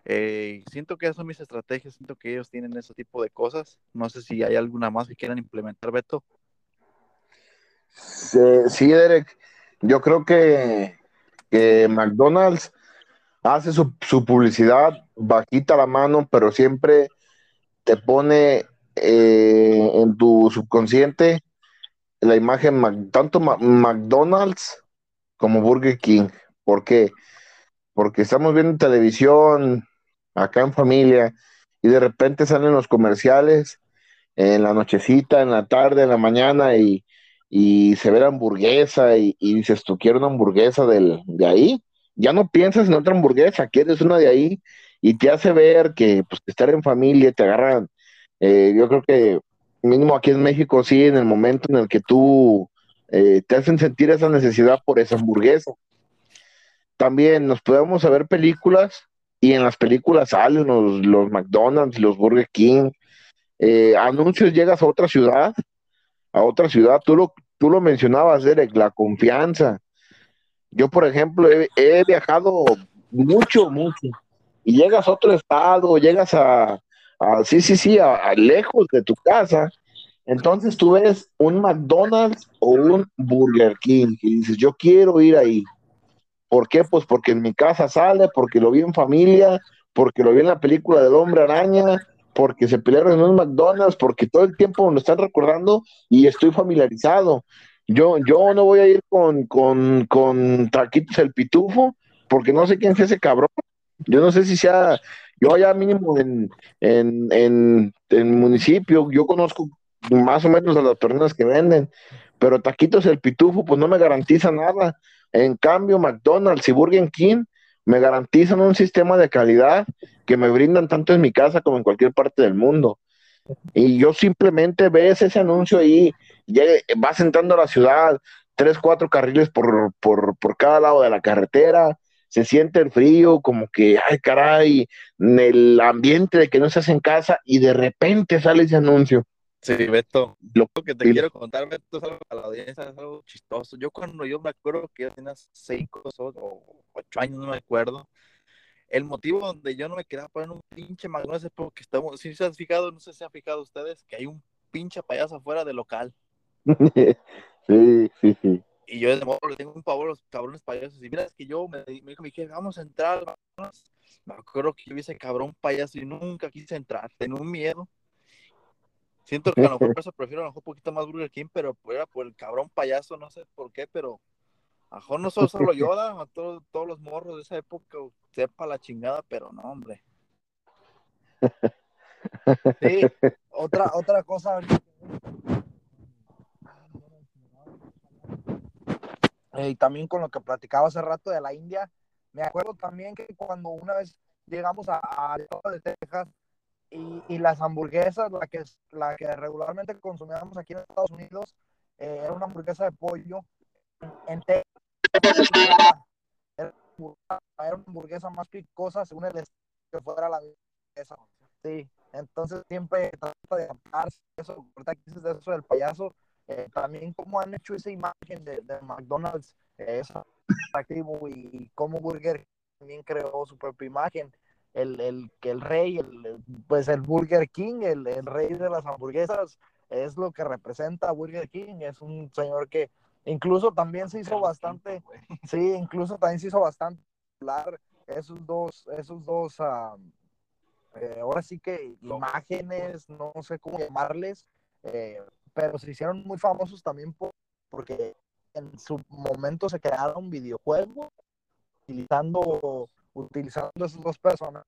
Eh, siento que esas son mis estrategias, siento que ellos tienen ese tipo de cosas. No sé si hay alguna más que quieran implementar, Beto. Sí, Derek, yo creo que, que McDonald's hace su, publicidad bajita la mano, pero siempre te pone eh, en tu subconsciente la imagen tanto McDonald's como Burger King. ¿Por qué? Porque estamos viendo televisión acá en familia y de repente salen los comerciales en la nochecita, en la tarde, en la mañana y, se ve la hamburguesa y, dices, tú quieres una hamburguesa del, de ahí. Ya no piensas en otra hamburguesa, quieres una de ahí y te hace ver que pues estar en familia te agarran. Eh, yo creo que mínimo aquí en México sí, en el momento en el que tú eh, te hacen sentir esa necesidad por esa hamburguesa. También nos podemos ver películas y en las películas salen los, los McDonald's, los Burger King, eh, anuncios, llegas a otra ciudad, a otra ciudad, tú lo, tú lo mencionabas, Derek, la confianza. Yo, por ejemplo, he, viajado mucho, mucho, y llegas a otro estado, llegas a, sí, sí, sí, a, lejos de tu casa, entonces tú ves un McDonald's o un Burger King y dices, yo quiero ir ahí. ¿Por qué? Pues porque en mi casa sale, porque lo vi en familia, porque lo vi en la película del hombre araña, porque se pelearon en un McDonald's, porque todo el tiempo me lo están recordando y estoy familiarizado. Yo, yo no voy a ir con, con, con Taquitos el Pitufo, porque no sé quién es ese cabrón. Yo no sé si sea, yo allá mínimo en, en, en, en municipio, yo conozco más o menos a las personas que venden, pero Taquitos el Pitufo, pues no me garantiza nada. En cambio, McDonald's y Burger King me garantizan un sistema de calidad que me brindan tanto en mi casa como en cualquier parte del mundo. Y yo simplemente ves ese anuncio ahí, vas entrando a la ciudad, tres, cuatro carriles por, por, por cada lado de la carretera, se siente el frío, como que, ay caray, el ambiente de que no estás en casa y de repente sale ese anuncio. Sí, Beto, lo que te quiero contar, Beto, es algo para la audiencia, es algo chistoso. Yo cuando yo me acuerdo que yo tenía cinco o ocho años, no me acuerdo, el motivo donde yo no me quería poner un pinche McDonald's es porque estamos, si se han fijado, no sé si se han fijado ustedes, que hay un pinche payaso afuera del local. sí, sí, sí. Y yo de modo le tengo un pavor a los cabrones payasos. Y mira, es que yo me, me dijo mi jefe, vamos a entrar. Me acuerdo que yo vi ese cabrón payaso y nunca quise entrar. Tenía un miedo. Siento que a lo mejor por eso prefiero a lo mejor un poquito más Burger King, pero era por el cabrón payaso, no sé por qué, pero a lo mejor no solo, solo Yoda, a todos, todos los morros de esa época, sepa la chingada, pero no, hombre. Sí, otra, otra cosa y también con lo que platicaba hace rato de la India, me acuerdo también que cuando una vez llegamos a, a de Texas, y, las hamburguesas, la que, la que regularmente consumíamos aquí en Estados Unidos, eh, era una hamburguesa de pollo. En, era, una hamburguesa más picosa según el que fuera la hamburguesa. Sí, entonces siempre trata de adaptarse eso, eso del payaso, eh, también cómo han hecho esa imagen de, de McDonald's, eh, es atractivo y cómo Burger también creó su propia imagen el, el, el rey, el, pues el Burger King, el, el, rey de las hamburguesas, es lo que representa Burger King. Es un señor que incluso también se hizo bastante, sí, incluso también se hizo bastante popular esos dos, esos dos, eh, ahora sí que imágenes, no sé cómo llamarles, eh, pero se hicieron muy famosos también porque en su momento se crearon videojuegos utilizando utilizando esos dos personas.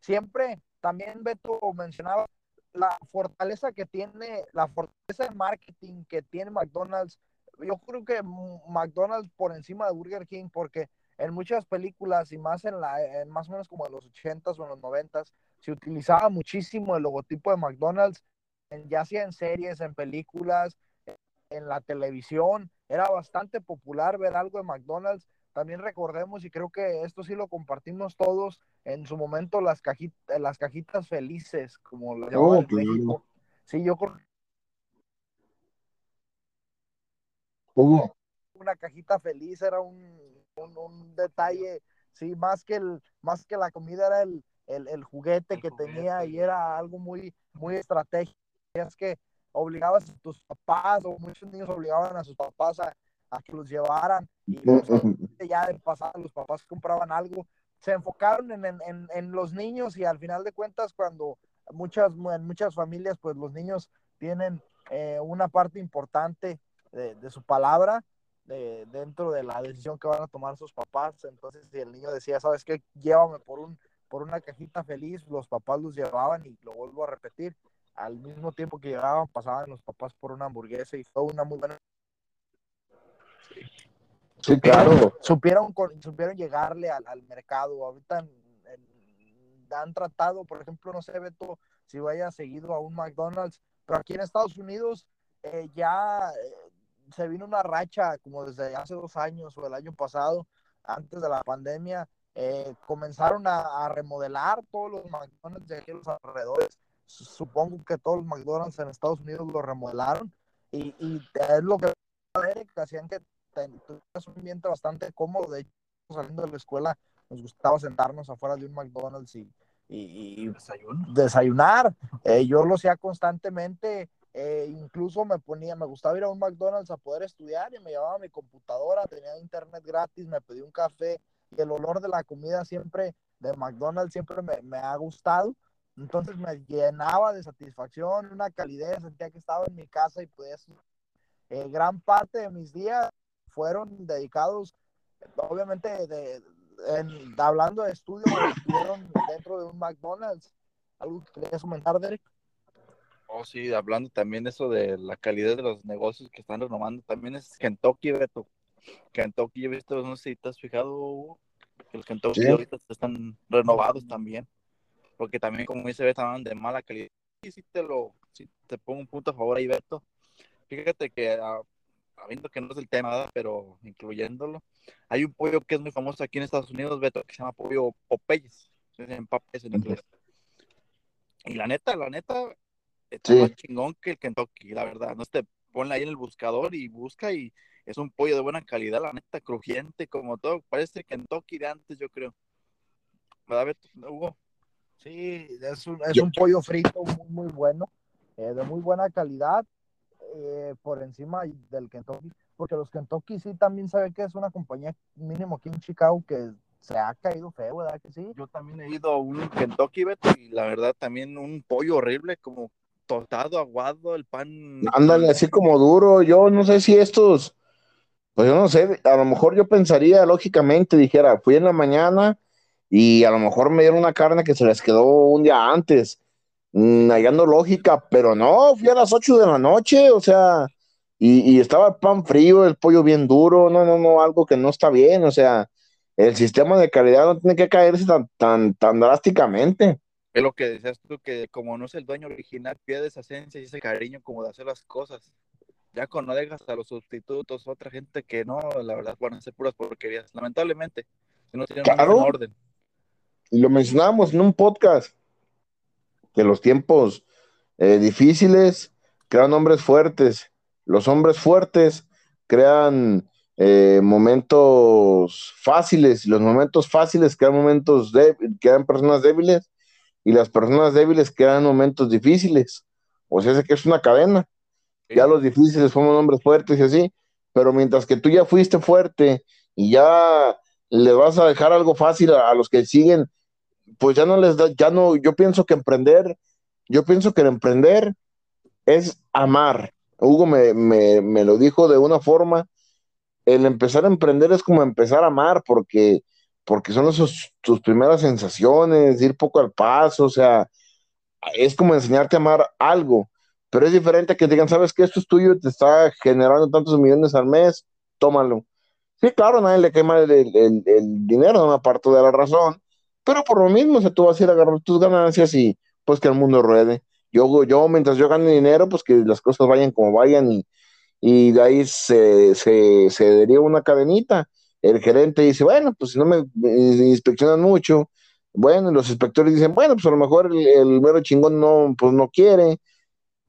Siempre, también Beto mencionaba la fortaleza que tiene, la fortaleza de marketing que tiene McDonald's. Yo creo que McDonald's por encima de Burger King, porque en muchas películas y más en la, en más o menos como en los 80s o en los 90s, se utilizaba muchísimo el logotipo de McDonald's, ya sea en series, en películas, en la televisión. Era bastante popular ver algo de McDonald's también recordemos, y creo que esto sí lo compartimos todos, en su momento las cajitas, las cajitas felices, como lo llamaban en México. Sí, yo creo una cajita feliz era un, un, detalle, sí, más que el, más que la comida era el, el, juguete que tenía y era algo muy, muy estratégico. Es que obligabas a tus papás, o muchos niños obligaban a sus papás a, a que los llevaran y ya de pasada los papás compraban algo. Se enfocaron en, en, en, los niños y al final de cuentas cuando muchas, en muchas familias pues los niños tienen eh, una parte importante de, de su palabra de, dentro de la decisión que van a tomar sus papás. Entonces si el niño decía, ¿sabes qué? Llévame por, un, por una cajita feliz, los papás los llevaban y lo vuelvo a repetir. Al mismo tiempo que llegaban, pasaban los papás por una hamburguesa y fue una muy buena Sí, claro. Supieron, supieron llegarle al, mercado. Ahorita han tratado, por ejemplo, no sé, Beto, si vaya seguido a un McDonald's, pero aquí en Estados Unidos eh, ya eh, se vino una racha como desde hace dos años o el año pasado, antes de la pandemia, eh, comenzaron a, remodelar todos los McDonald's de aquí los alrededores. Supongo que todos los McDonald's en Estados Unidos lo remodelaron y, es lo que hacían que tuvieras un ambiente bastante cómodo. De hecho, saliendo de la escuela, nos gustaba sentarnos afuera de un McDonald's y, y, desayunar. Eh, yo lo hacía constantemente. Eh, incluso me ponía, me gustaba ir a un McDonald's a poder estudiar y me llevaba mi computadora, tenía internet gratis, me pedí un café y el olor de la comida siempre de McDonald's siempre me, me ha gustado. Entonces me llenaba de satisfacción, una calidez, sentía que estaba en mi casa y pues eh, gran parte de mis días fueron dedicados, obviamente, de, hablando de estudio, estuvieron dentro de un McDonald's. ¿Algo que querías comentar, Derek? Oh, sí, hablando también eso de la calidad de los negocios que están renovando, también es Kentucky, Beto. Kentucky, yo he visto, no sé si te has fijado, que los Kentucky ahorita están renovados también, porque también, como dice, estaban de mala calidad. Y si te lo, si te pongo un punto a favor ahí, Beto, fíjate que, ah, habiendo que no es el tema, pero incluyéndolo, hay un pollo que es muy famoso aquí en Estados Unidos, Beto, que se llama pollo Popeyes, en Popeyes en inglés. Y la neta, la neta, está más chingón que el Kentucky, la verdad. No te ponle ahí en el buscador y busca y es un pollo de buena calidad, la neta, crujiente, como todo. Parece Kentucky de antes, yo creo. ¿Verdad, Hugo? Sí, es un, es un pollo frito muy, muy bueno, eh, de muy buena calidad, eh, por encima del Kentucky, porque los Kentucky sí también saben que es una compañía mínimo aquí en Chicago que se ha caído feo, ¿verdad que sí? Yo también he ido a un Kentucky, Beto, y la verdad también un pollo horrible, como tostado, aguado, el pan. Ándale, así como duro. Yo no sé si estos, pues yo no sé, a lo mejor yo pensaría lógicamente, dijera, fui en la mañana y a lo mejor me dieron una carne que se les quedó un día antes, mm, hallando lógica, pero no, fui a las 8 de la noche, o sea, y, y, estaba el pan frío, el pollo bien duro, no, no, no, algo que no está bien, o sea, el sistema de calidad no tiene que caerse tan, tan, tan drásticamente. Es lo que decías tú, que como no es el dueño original, pierde esa esencia y ese cariño como de hacer las cosas. Ya cuando dejas a los sustitutos, otra gente que no, la verdad, van a ser puras porquerías, lamentablemente, si no tienen un orden. Y lo mencionábamos en un podcast, que los tiempos eh, difíciles crean hombres fuertes. Los hombres fuertes crean eh, momentos fáciles, los momentos fáciles crean momentos crean personas débiles, y las personas débiles en momentos difíciles. O sea, es que es una cadena. Ya los difíciles somos hombres fuertes y así, pero mientras que tú ya fuiste fuerte y ya le vas a dejar algo fácil a, los que siguen, pues ya no les da, ya no, yo pienso que emprender, yo pienso que el emprender es amar. Hugo me, me, me lo dijo de una forma, el empezar a emprender es como empezar a amar, porque porque son esos, tus primeras sensaciones, ir poco al paso, o sea, es como enseñarte a amar algo, pero es diferente que digan, sabes que esto es tuyo, te está generando tantos millones al mes, tómalo. Sí, claro, nadie le quema el, el, el dinero, no me aparto de la razón, pero por lo mismo, o sea, tú vas a ir a agarrar tus ganancias y pues que el mundo ruede. Yo, yo mientras yo gane dinero, pues que las cosas vayan como vayan y, y de ahí se, se, se deriva una cadenita. El gerente dice, bueno, pues si no me, inspeccionan mucho, bueno, los inspectores dicen, bueno, pues a lo mejor el, mero chingón no, pues no quiere,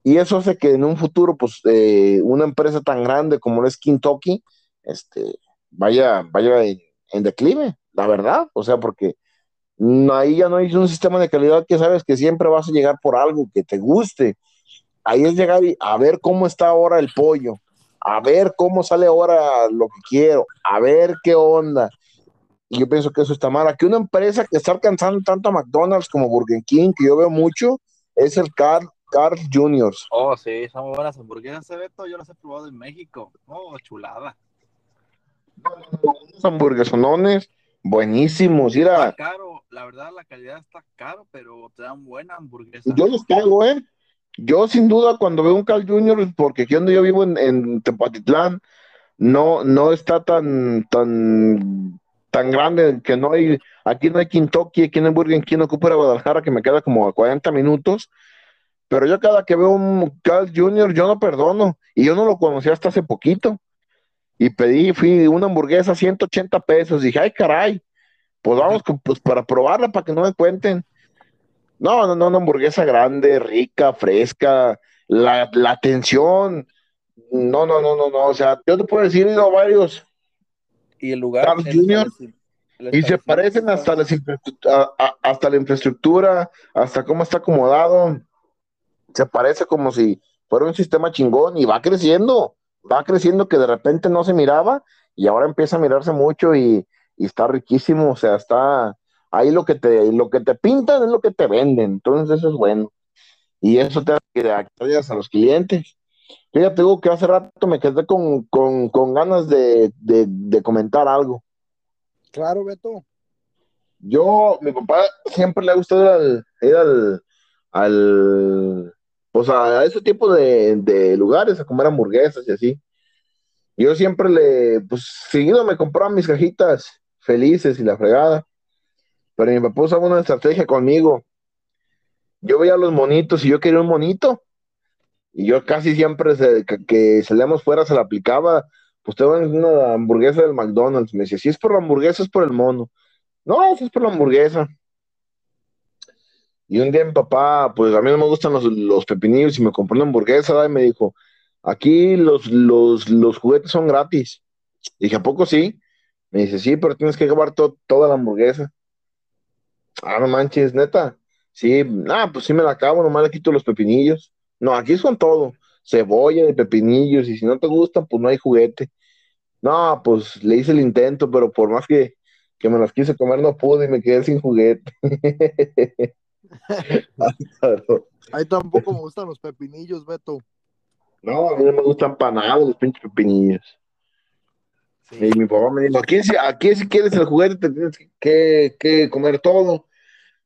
y eso hace que en un futuro, pues eh, una empresa tan grande como lo es Kentucky, este, vaya, vaya en, declive, la verdad, o sea, porque ahí ya no hay un sistema de calidad que sabes que siempre vas a llegar por algo que te guste, ahí es llegar y a ver cómo está ahora el pollo, a ver cómo sale ahora lo que quiero, a ver qué onda. Y yo pienso que eso está mal. Aquí una empresa que está alcanzando tanto a McDonald's como Burger King, que yo veo mucho, es el Carl, Carl Juniors. Oh, sí, son muy buenas hamburguesas, Beto. Yo las he probado en México. Oh, chulada. Los hamburguesonones buenísimos. Mira. Está caro, la verdad, la calidad está caro, pero te dan buena hamburguesa. Yo los pago, ¿eh? Yo sin duda cuando veo un Carl Jr., porque aquí donde yo vivo en, Tepatitlán, no, no está tan, tan, tan grande que no hay, aquí no hay Kentucky, aquí en Burger King ocupa Guadalajara, que me queda como a 40 minutos, pero yo cada que veo un Carl Jr., yo no perdono, y yo no lo conocí hasta hace poquito. Y pedí, fui una hamburguesa a 180 pesos. Dije, ay, caray, pues vamos pues, para probarla, para que no me cuenten. No, no, no, una hamburguesa grande, rica, fresca, la, la atención. No, no, no, no, no. O sea, yo te puedo decir, he ido a varios. Y el lugar. Carl Jr. Y se parecen hasta, las hasta la infraestructura, hasta cómo está acomodado. Se parece como si fuera un sistema chingón y va creciendo, va creciendo que de repente no se miraba y ahora empieza a mirarse mucho y, y está riquísimo. O sea, está ahí lo que te, lo que te pintan es lo que te venden. Entonces eso es bueno. Y eso te hace a los clientes. Fíjate, digo que hace rato me quedé con, con, con ganas de, de, de comentar algo. Claro, Beto. Yo, mi papá siempre le ha gustado ir al, al, pues a ese tipo de, lugares, a comer hamburguesas y así. Yo siempre le, pues seguido me compraba mis cajitas felices y la fregada. Pero mi papá usaba una estrategia conmigo. Yo veía los monitos y yo quería un monito. Y yo casi siempre que, que salíamos fuera se la aplicaba pues te van una hamburguesa del McDonald's. Me decía, si es por la hamburguesa, es por el mono. No, si es por la hamburguesa. Y un día mi papá, pues a mí no me gustan los, pepinillos y me compró una hamburguesa y me dijo, aquí los, los, juguetes son gratis. dije, ¿a poco sí? Me dice, sí, pero tienes que acabar toda la hamburguesa. Ah, no manches, neta. Sí, ah, pues sí me la acabo, nomás le quito los pepinillos. No, aquí son todo cebolla de pepinillos, y si no te gustan, pues no hay juguete. No, pues le hice el intento, pero por más que, me las quise comer, no pude y me quedé sin juguete. Ahí tampoco me gustan los pepinillos, Beto. No, a mí no me gustan panados los pinches pepinillos. Y mi papá me dijo, aquí, aquí si quieres el juguete te tienes que, que, comer todo.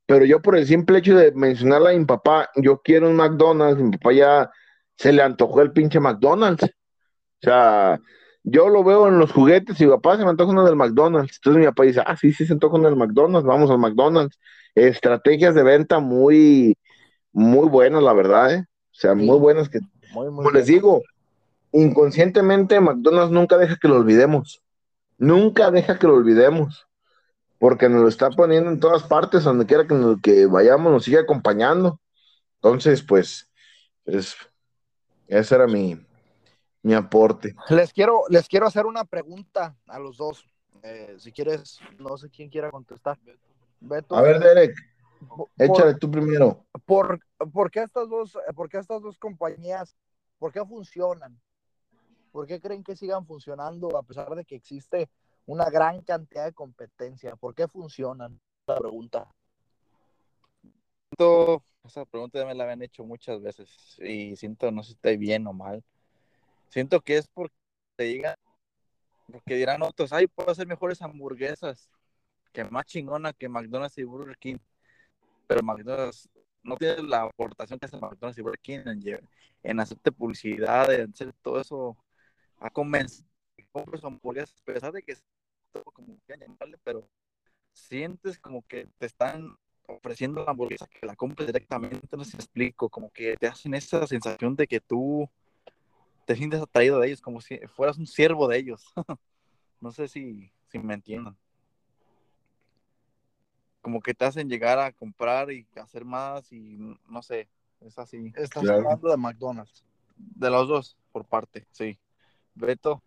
Pero yo por el simple hecho de mencionarle a mi papá, yo quiero un McDonald's, mi papá ya se le antojó el pinche McDonald's. O sea, yo lo veo en los juguetes y papá se me antoja uno del McDonald's. Entonces mi papá dice, ah, sí, sí se antoja uno del McDonald's, vamos al McDonald's. Estrategias de venta muy, muy buenas, la verdad, ¿eh? O sea, muy buenas que, como les digo, inconscientemente McDonald's nunca deja que lo olvidemos. Nunca deja que lo olvidemos. Porque nos lo está poniendo en todas partes, donde quiera que, que vayamos, nos sigue acompañando. Entonces, pues, es, ese era mi, mi aporte. Les quiero, les quiero hacer una pregunta a los dos. Eh, si quieres, no sé quién quiera contestar. A ver, Derek, échale tú primero. Por, por, qué estas dos, ¿Por qué estas dos compañías, por qué funcionan? ¿Por qué creen que sigan funcionando a pesar de que existe una gran cantidad de competencia? ¿Por qué funcionan? La pregunta. Esa pregunta ya me la habían hecho muchas veces y siento, no sé si está bien o mal. Siento que es porque te digan, porque dirán otros, ay, puedo hacer mejores hamburguesas, que más chingona que McDonald's y Burger King. Pero McDonald's no tiene la aportación que hace McDonald's y Burger King en, en hacerte publicidad, en hacer todo eso, a convencer que compres hamburguesas, a pesar de que todo como que pero sientes como que te están ofreciendo la hamburguesa que la compres directamente, no sé si me explico, como que te hacen esa sensación de que tú te sientes atraído de ellos, como si fueras un siervo de ellos. no sé si, si me entiendan. Como que te hacen llegar a comprar y hacer más y no sé, es así. Estás hablando de McDonald's. De los dos, por parte, sí. Beto,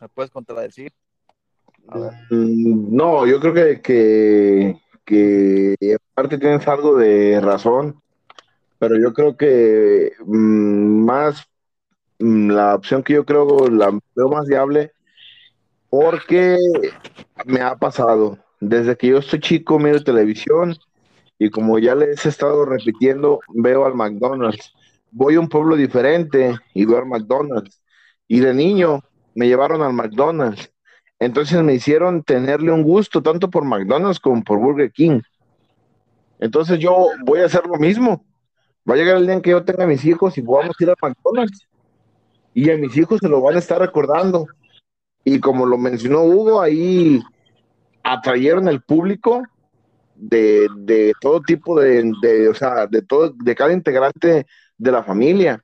¿me puedes contradecir? Mm, no, yo creo que, que que aparte tienes algo de razón, pero yo creo que mm, más mm, la opción que yo creo la veo más viable porque me ha pasado desde que yo estoy chico miro televisión y como ya les he estado repitiendo veo al McDonald's voy a un pueblo diferente y veo al McDonald's y de niño me llevaron al McDonald's entonces me hicieron tenerle un gusto tanto por McDonald's como por Burger King. Entonces yo voy a hacer lo mismo. Va a llegar el día en que yo tenga mis hijos y a ir a McDonald's. Y a mis hijos se lo van a estar recordando. Y como lo mencionó Hugo, ahí atrayeron el público de, todo tipo de, de, o sea, de todo, de cada integrante de la familia.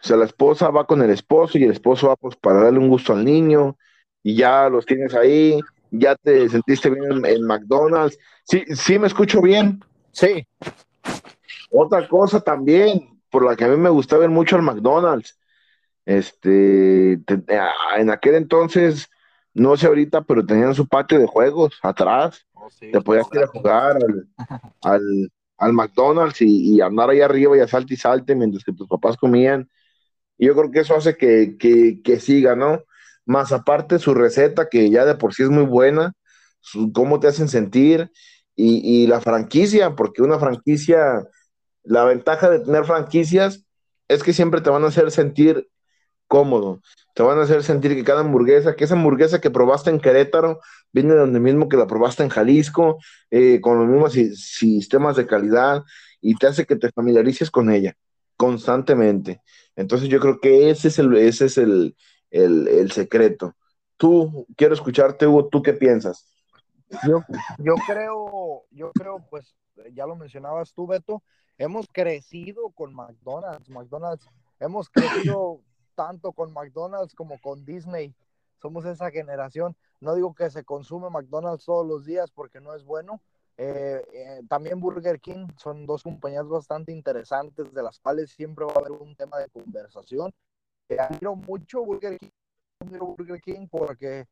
O sea, la esposa va con el esposo y el esposo va pues para darle un gusto al niño y ya los tienes ahí, ya te sentiste bien en, McDonald's. Sí, sí me escucho bien. Sí. Otra cosa también, por la que a mí me gustaba ver mucho al McDonald's. Este, en aquel entonces, no sé ahorita, pero tenían su patio de juegos atrás. Oh, te podías ir a jugar al, al, McDonald's y, andar ahí arriba y a salte y salte mientras que tus papás comían. Y yo creo que eso hace que, que, que siga, ¿no? Más aparte su receta, que ya de por sí es muy buena, cómo te hacen sentir y, y la franquicia, porque una franquicia, la ventaja de tener franquicias es que siempre te van a hacer sentir cómodo. Te van a hacer sentir que cada hamburguesa, que esa hamburguesa que probaste en Querétaro, viene de donde mismo que la probaste en Jalisco, eh, con los mismos sistemas de calidad, y te hace que te familiarices con ella constantemente. Entonces yo creo que ese es el, ese es el, el, secreto. Tú, quiero escucharte, Hugo, ¿tú qué piensas? Yo, yo creo, yo creo, pues, ya lo mencionabas tú, Beto, hemos crecido con McDonald's, McDonald's, hemos crecido tanto con McDonald's como con Disney. Somos esa generación. No digo que se consume McDonald's todos los días porque no es bueno. Eh, eh, también Burger King son dos compañías bastante interesantes de las cuales siempre va a haber un tema de conversación. Eh, admiro mucho Burger King, porque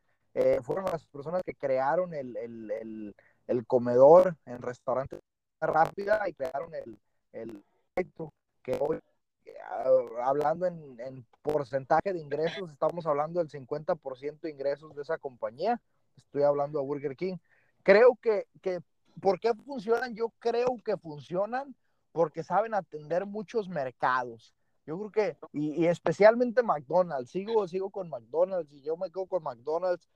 fueron las personas que crearon el, el, el, comedor en restaurantes rápida y crearon el, el que hoy hablando en, porcentaje de ingresos, estamos hablando del 50% de ingresos de esa compañía. Estoy hablando de Burger King. Creo que, que, ¿por qué funcionan? Yo creo que funcionan porque saben atender muchos mercados. Yo creo que, y, especialmente McDonald's, sigo, sigo con McDonald's y yo me quedo con McDonald's.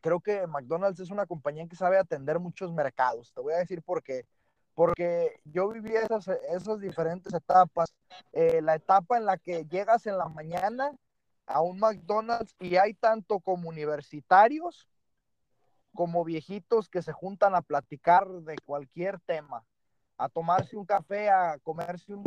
Creo que McDonald's es una compañía que sabe atender muchos mercados. Te voy a decir por qué porque yo viví esas, esas diferentes etapas. Eh, la etapa en la que llegas en la mañana a un McDonald's y hay tanto como universitarios como viejitos que se juntan a platicar de cualquier tema, a tomarse un café, a comerse un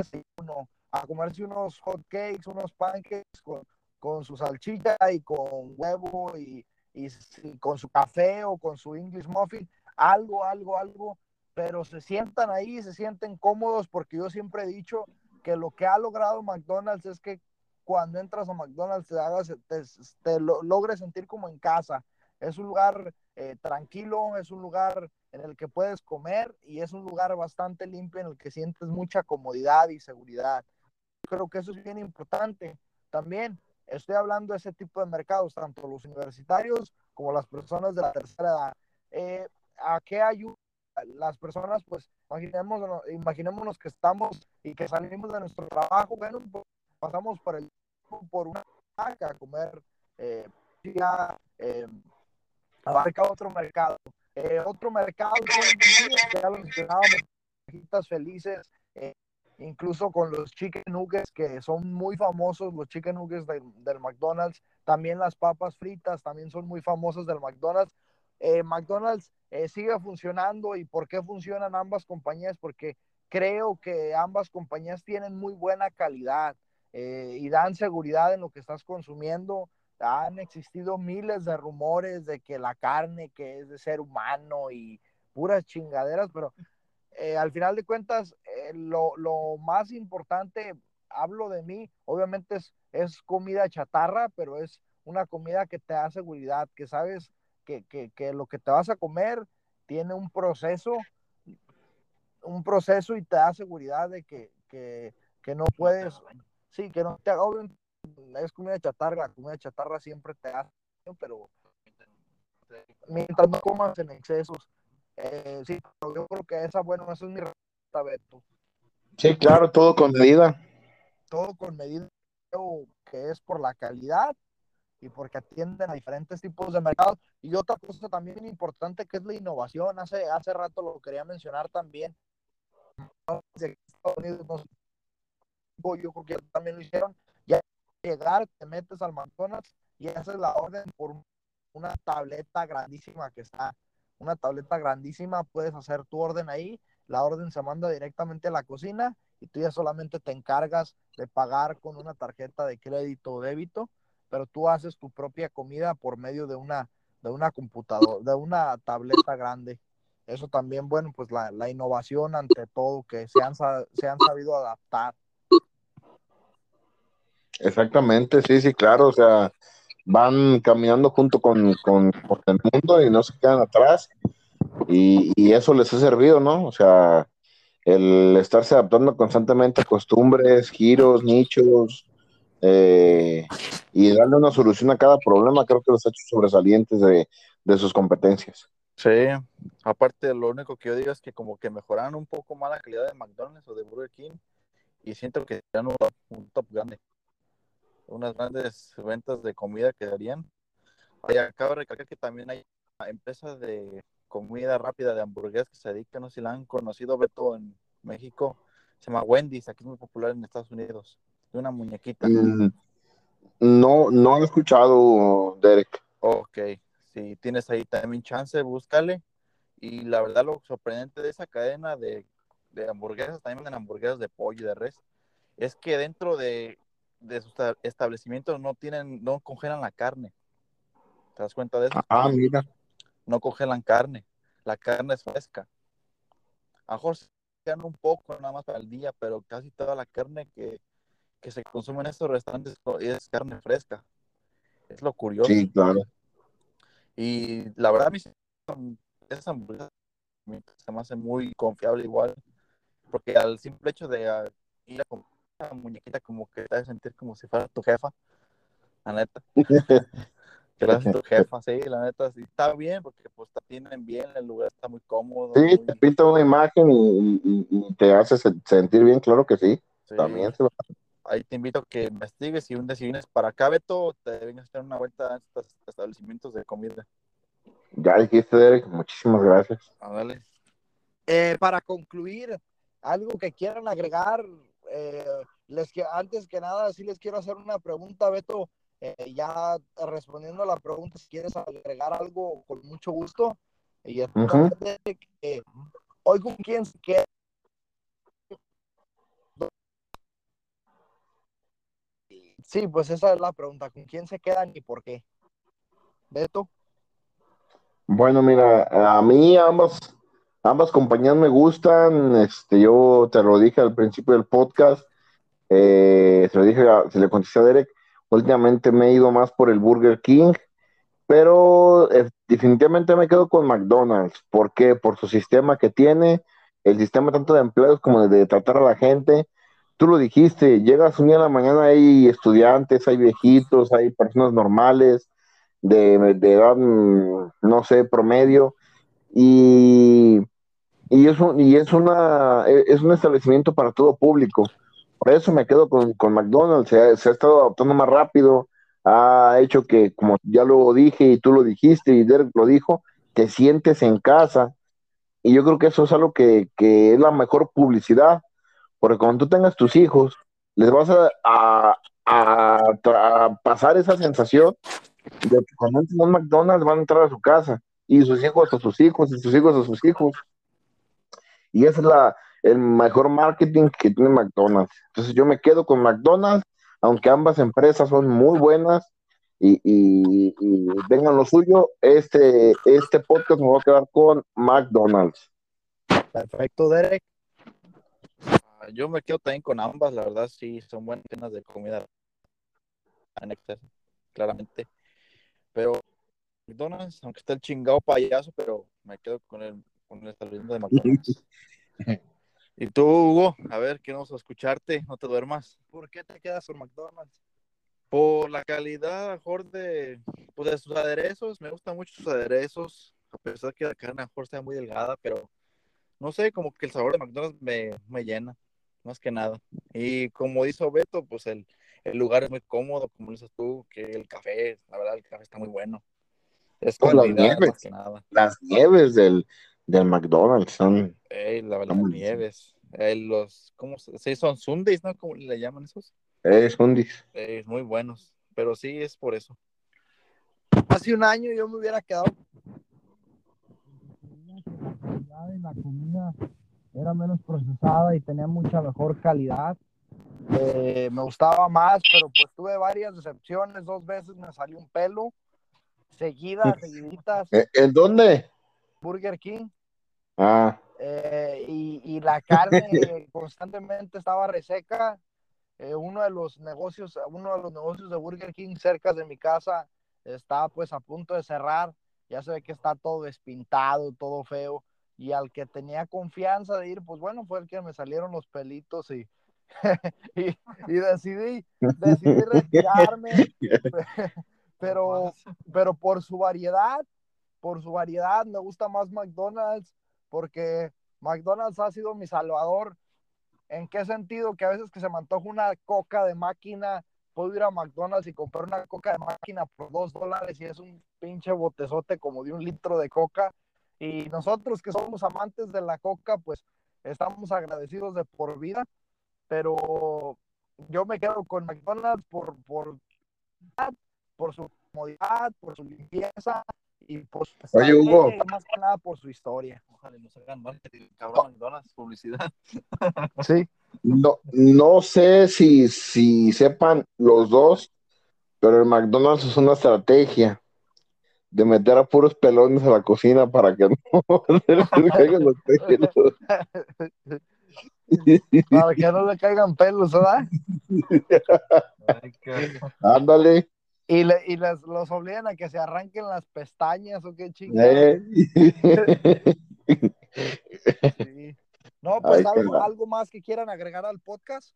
a comerse unos hot cakes, unos pancakes con, con su salchicha y con huevo y, y con su café o con su English muffin, algo, algo, algo pero se sientan ahí, se sienten cómodos porque yo siempre he dicho que lo que ha logrado McDonald's es que cuando entras a McDonald's te, hagas, te, logres sentir como en casa. Es un lugar eh, tranquilo, es un lugar en el que puedes comer y es un lugar bastante limpio en el que sientes mucha comodidad y seguridad. Creo que eso es bien importante. También estoy hablando de ese tipo de mercados, tanto los universitarios como las personas de la tercera edad. Eh, ¿A qué ayuda las personas, pues, imaginémonos, imaginémonos que estamos y que salimos de nuestro trabajo, bueno, pues, pasamos por el por una vaca a comer, eh, ya, eh, abarca otro mercado. Eh, otro mercado, ya lo mencionábamos, felices, eh, incluso con los chicken nuggets que son muy famosos, los chicken nuggets del McDonald's, también las papas fritas también son muy famosas del McDonald's. Eh, McDonald's eh, sigue funcionando y por qué funcionan ambas compañías, porque creo que ambas compañías tienen muy buena calidad eh, y dan seguridad en lo que estás consumiendo. Han existido miles de rumores de que la carne que es de ser humano y puras chingaderas, pero al final de cuentas, lo, lo, más importante, hablo de mí, obviamente es, es comida chatarra, pero es una comida que te da seguridad, que sabes que, lo que te vas a comer tiene un proceso, un proceso y te da seguridad de que, no puedes, sí, que no te agoben, es comida chatarra, la comida chatarra siempre te hace, pero mientras no comas en excesos, eh, sí, yo creo que esa, bueno, eso es mi respuesta, Beto. Sí, claro, todo con medida. Todo con medida, que es por la calidad y porque atienden a diferentes tipos de mercados. Y otra cosa también importante que es la innovación. Hace, hace rato lo quería mencionar también. yo creo que también lo hicieron. Ya llegar, te metes al McDonald's y haces la orden por una tableta grandísima que está. Una tableta grandísima, puedes hacer tu orden ahí. La orden se manda directamente a la cocina y tú ya solamente te encargas de pagar con una tarjeta de crédito o débito, pero tú haces tu propia comida por medio de una, de una computadora, de una tableta grande. Eso también, bueno, pues la, la innovación ante todo, que se han, se han sabido adaptar. Exactamente, sí, sí, claro, o sea, van caminando junto con, con, el mundo y no se quedan atrás y, y, eso les ha servido, ¿no? O sea, el estarse adaptando constantemente a costumbres, giros, nichos eh, y darle una solución a cada problema, creo que los ha hecho sobresalientes de, de sus competencias. Sí, aparte lo único que yo digo es que como que mejoraron un poco más la calidad de McDonald's o de Burger King y siento que ya un, un top grande unas grandes ventas de comida que darían. Y acabo de recalcar que también hay empresas de comida rápida de hamburguesas que se dedican, no sé si la han conocido, Beto, en México. Se llama Wendy's, aquí es muy popular en Estados Unidos. De una muñequita. Mm, no, no he escuchado, Derek. Ok, si tienes ahí también chance, búscale. Y la verdad, lo sorprendente de esa cadena de, de hamburguesas, también de hamburguesas de pollo y de res, es que dentro de de sus establecimientos no tienen, no congelan la carne. ¿Te das cuenta de eso? Ah, mira. No congelan carne. La carne es fresca. A mejor se un poco nada más para el día, pero casi toda la carne que, se consume en estos restaurantes es carne fresca. Es lo curioso. Sí, claro. Y la verdad, esa hamburguesa se me hace muy confiable igual, porque al simple hecho de ah, ir a muñequita como que te hace sentir como si fuera tu jefa, la neta. que la hace tu jefa, sí, la neta, sí, está bien, porque pues te tienen bien, el lugar está muy cómodo. Sí, te pinta una imagen y, te hace sentir bien, claro que sí. También se Ahí te invito a que investigues y un día si vienes para acá, Beto, te deben hacer una vuelta a estos establecimientos de comida. Ya dijiste, Derek, muchísimas gracias. Ah, eh, para concluir, algo que quieran agregar, eh, les que antes que nada, sí les quiero hacer una pregunta, Beto. Eh, ya respondiendo a la pregunta, si quieres agregar algo, con mucho gusto. Y hoy con quién se queda. Sí, pues esa es la pregunta. ¿Con quién se quedan y por qué? Beto. Bueno, mira, a mí ambas, ambas compañías me gustan. Este, yo te lo dije al principio del podcast. Eh, se lo dije, se le contesté a Derek, últimamente me he ido más por el Burger King, pero eh, definitivamente me quedo con McDonald's. ¿Por qué? Por su sistema que tiene, el sistema tanto de empleados como de, tratar a la gente. Tú lo dijiste, llegas un día en la mañana, hay estudiantes, hay viejitos, hay personas normales, de, de edad, mm, no sé, promedio, y, y, es y es, una, es un establecimiento para todo público. Por eso me quedo con, McDonald's, se ha, estado adaptando más rápido, ha hecho que, como ya lo dije y tú lo dijiste y Derek lo dijo, te sientes en casa. Y yo creo que eso es algo que, es la mejor publicidad, porque cuando tú tengas tus hijos, les vas a, a, pasar esa sensación de que cuando entran a un McDonald's van a entrar a su casa, y sus hijos a sus hijos, y sus hijos a sus hijos. Y esa es la, el mejor marketing que tiene McDonald's. Entonces yo me quedo con McDonald's, aunque ambas empresas son muy buenas y, y, vengan lo suyo, este, este podcast me va a quedar con McDonald's. Perfecto, Derek. Yo me quedo también con ambas, la verdad sí, son buenas tiendas de comida en exceso, claramente. Pero McDonald's, aunque está el chingado payaso, pero me quedo con el, con el de McDonald's. Y tú, Hugo, a ver, queremos escucharte, no te duermas. ¿Por qué te quedas con McDonald's? Por la calidad, mejor de, pues, de sus aderezos. Me gustan mucho sus aderezos, a pesar de que la carne mejor sea muy delgada, pero no sé, como que el sabor de McDonald's me, me llena, más que nada. Y como dice Beto, pues el, el, lugar es muy cómodo, como dices tú, que el café, la verdad, el café está muy bueno. Es con las nieves, nada. Las nieves del, del McDonald's son. Ey, la, las nieves. los, ¿cómo se sí, son Sundays, ¿no? ¿Cómo le llaman esos? Eh, Sundays. Eh, muy buenos. Pero sí, es por eso. Hace un año yo me hubiera quedado la comida era menos procesada y tenía mucha mejor calidad. Eh, me gustaba más, pero pues tuve varias decepciones. Dos veces me salió un pelo, seguidas, seguiditas. ¿En ¿Eh, dónde? Burger King. Ah. Eh, y, y, la carne constantemente estaba reseca. uno de los negocios, uno de los negocios de Burger King cerca de mi casa está pues a punto de cerrar. Ya se ve que está todo despintado, todo feo. Y al que tenía confianza de ir, pues bueno, fue el que me salieron los pelitos y, y, y, decidí, decidí retirarme, pero, pero por su variedad, por su variedad, me gusta más McDonald's, porque McDonald's ha sido mi salvador. ¿En qué sentido? Que a veces que se me antoja una coca de máquina, puedo ir a McDonald's y comprar una coca de máquina por dos dólares y es un pinche botezote como de un litro de coca. Y nosotros que somos amantes de la coca, pues estamos agradecidos de por vida pero yo me quedo con McDonald's por, por, por su comodidad, por su limpieza y por su Oye, Hugo. más que nada por su historia. Ojalá nos hagan marketing, cabrón, McDonald's, publicidad. Sí. No, no sé si, si sepan los dos, pero el McDonald's es una estrategia de meter a puros pelones a la cocina para que no se caigan los pelos. Para que no le caigan pelos, ¿verdad? Ándale. Y, le, y les, los obligan a que se arranquen las pestañas o qué chingados. Eh. Sí. No, pues algo, algo, más que quieran agregar al podcast.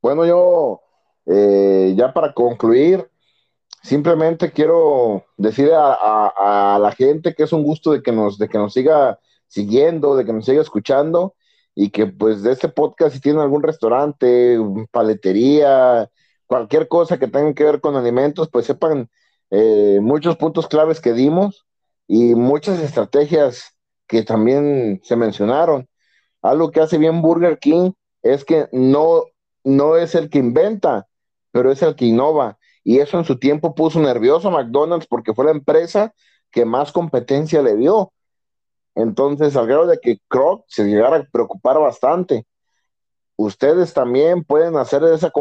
Bueno, yo eh, ya para concluir, simplemente quiero decir a, a, la gente que es un gusto de que nos, de que nos siga siguiendo, de que nos siga escuchando y que pues de este podcast si tienen algún restaurante, paletería, cualquier cosa que tenga que ver con alimentos, pues sepan eh, muchos puntos claves que dimos y muchas estrategias que también se mencionaron. Algo que hace bien Burger King es que no, no es el que inventa, pero es el que innova. Y eso en su tiempo puso nervioso a McDonald's porque fue la empresa que más competencia le dio. Entonces, al grado de que Croc se llegara a preocupar bastante. Ustedes también pueden hacer esa,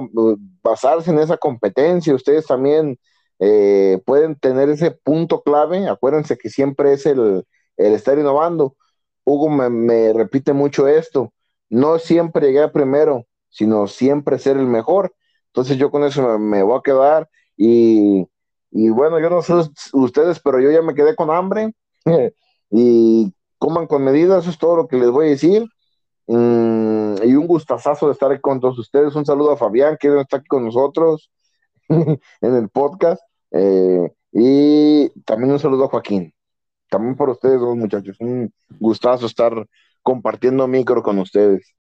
basarse en esa competencia, ustedes también eh, pueden tener ese punto clave. Acuérdense que siempre es el, estar innovando. Hugo me, repite mucho esto, no siempre llegar primero, sino siempre ser el mejor. Entonces yo con eso me, voy a quedar y, y, bueno, yo no sé ustedes, pero yo ya me quedé con hambre y coman con medida, eso es todo lo que les voy a decir. Mm, y un gustazazo de estar con todos ustedes. Un saludo a Fabián, que está aquí con nosotros en el podcast. Eh, y también un saludo a Joaquín. También por ustedes dos muchachos. Un gustazo estar compartiendo micro con ustedes.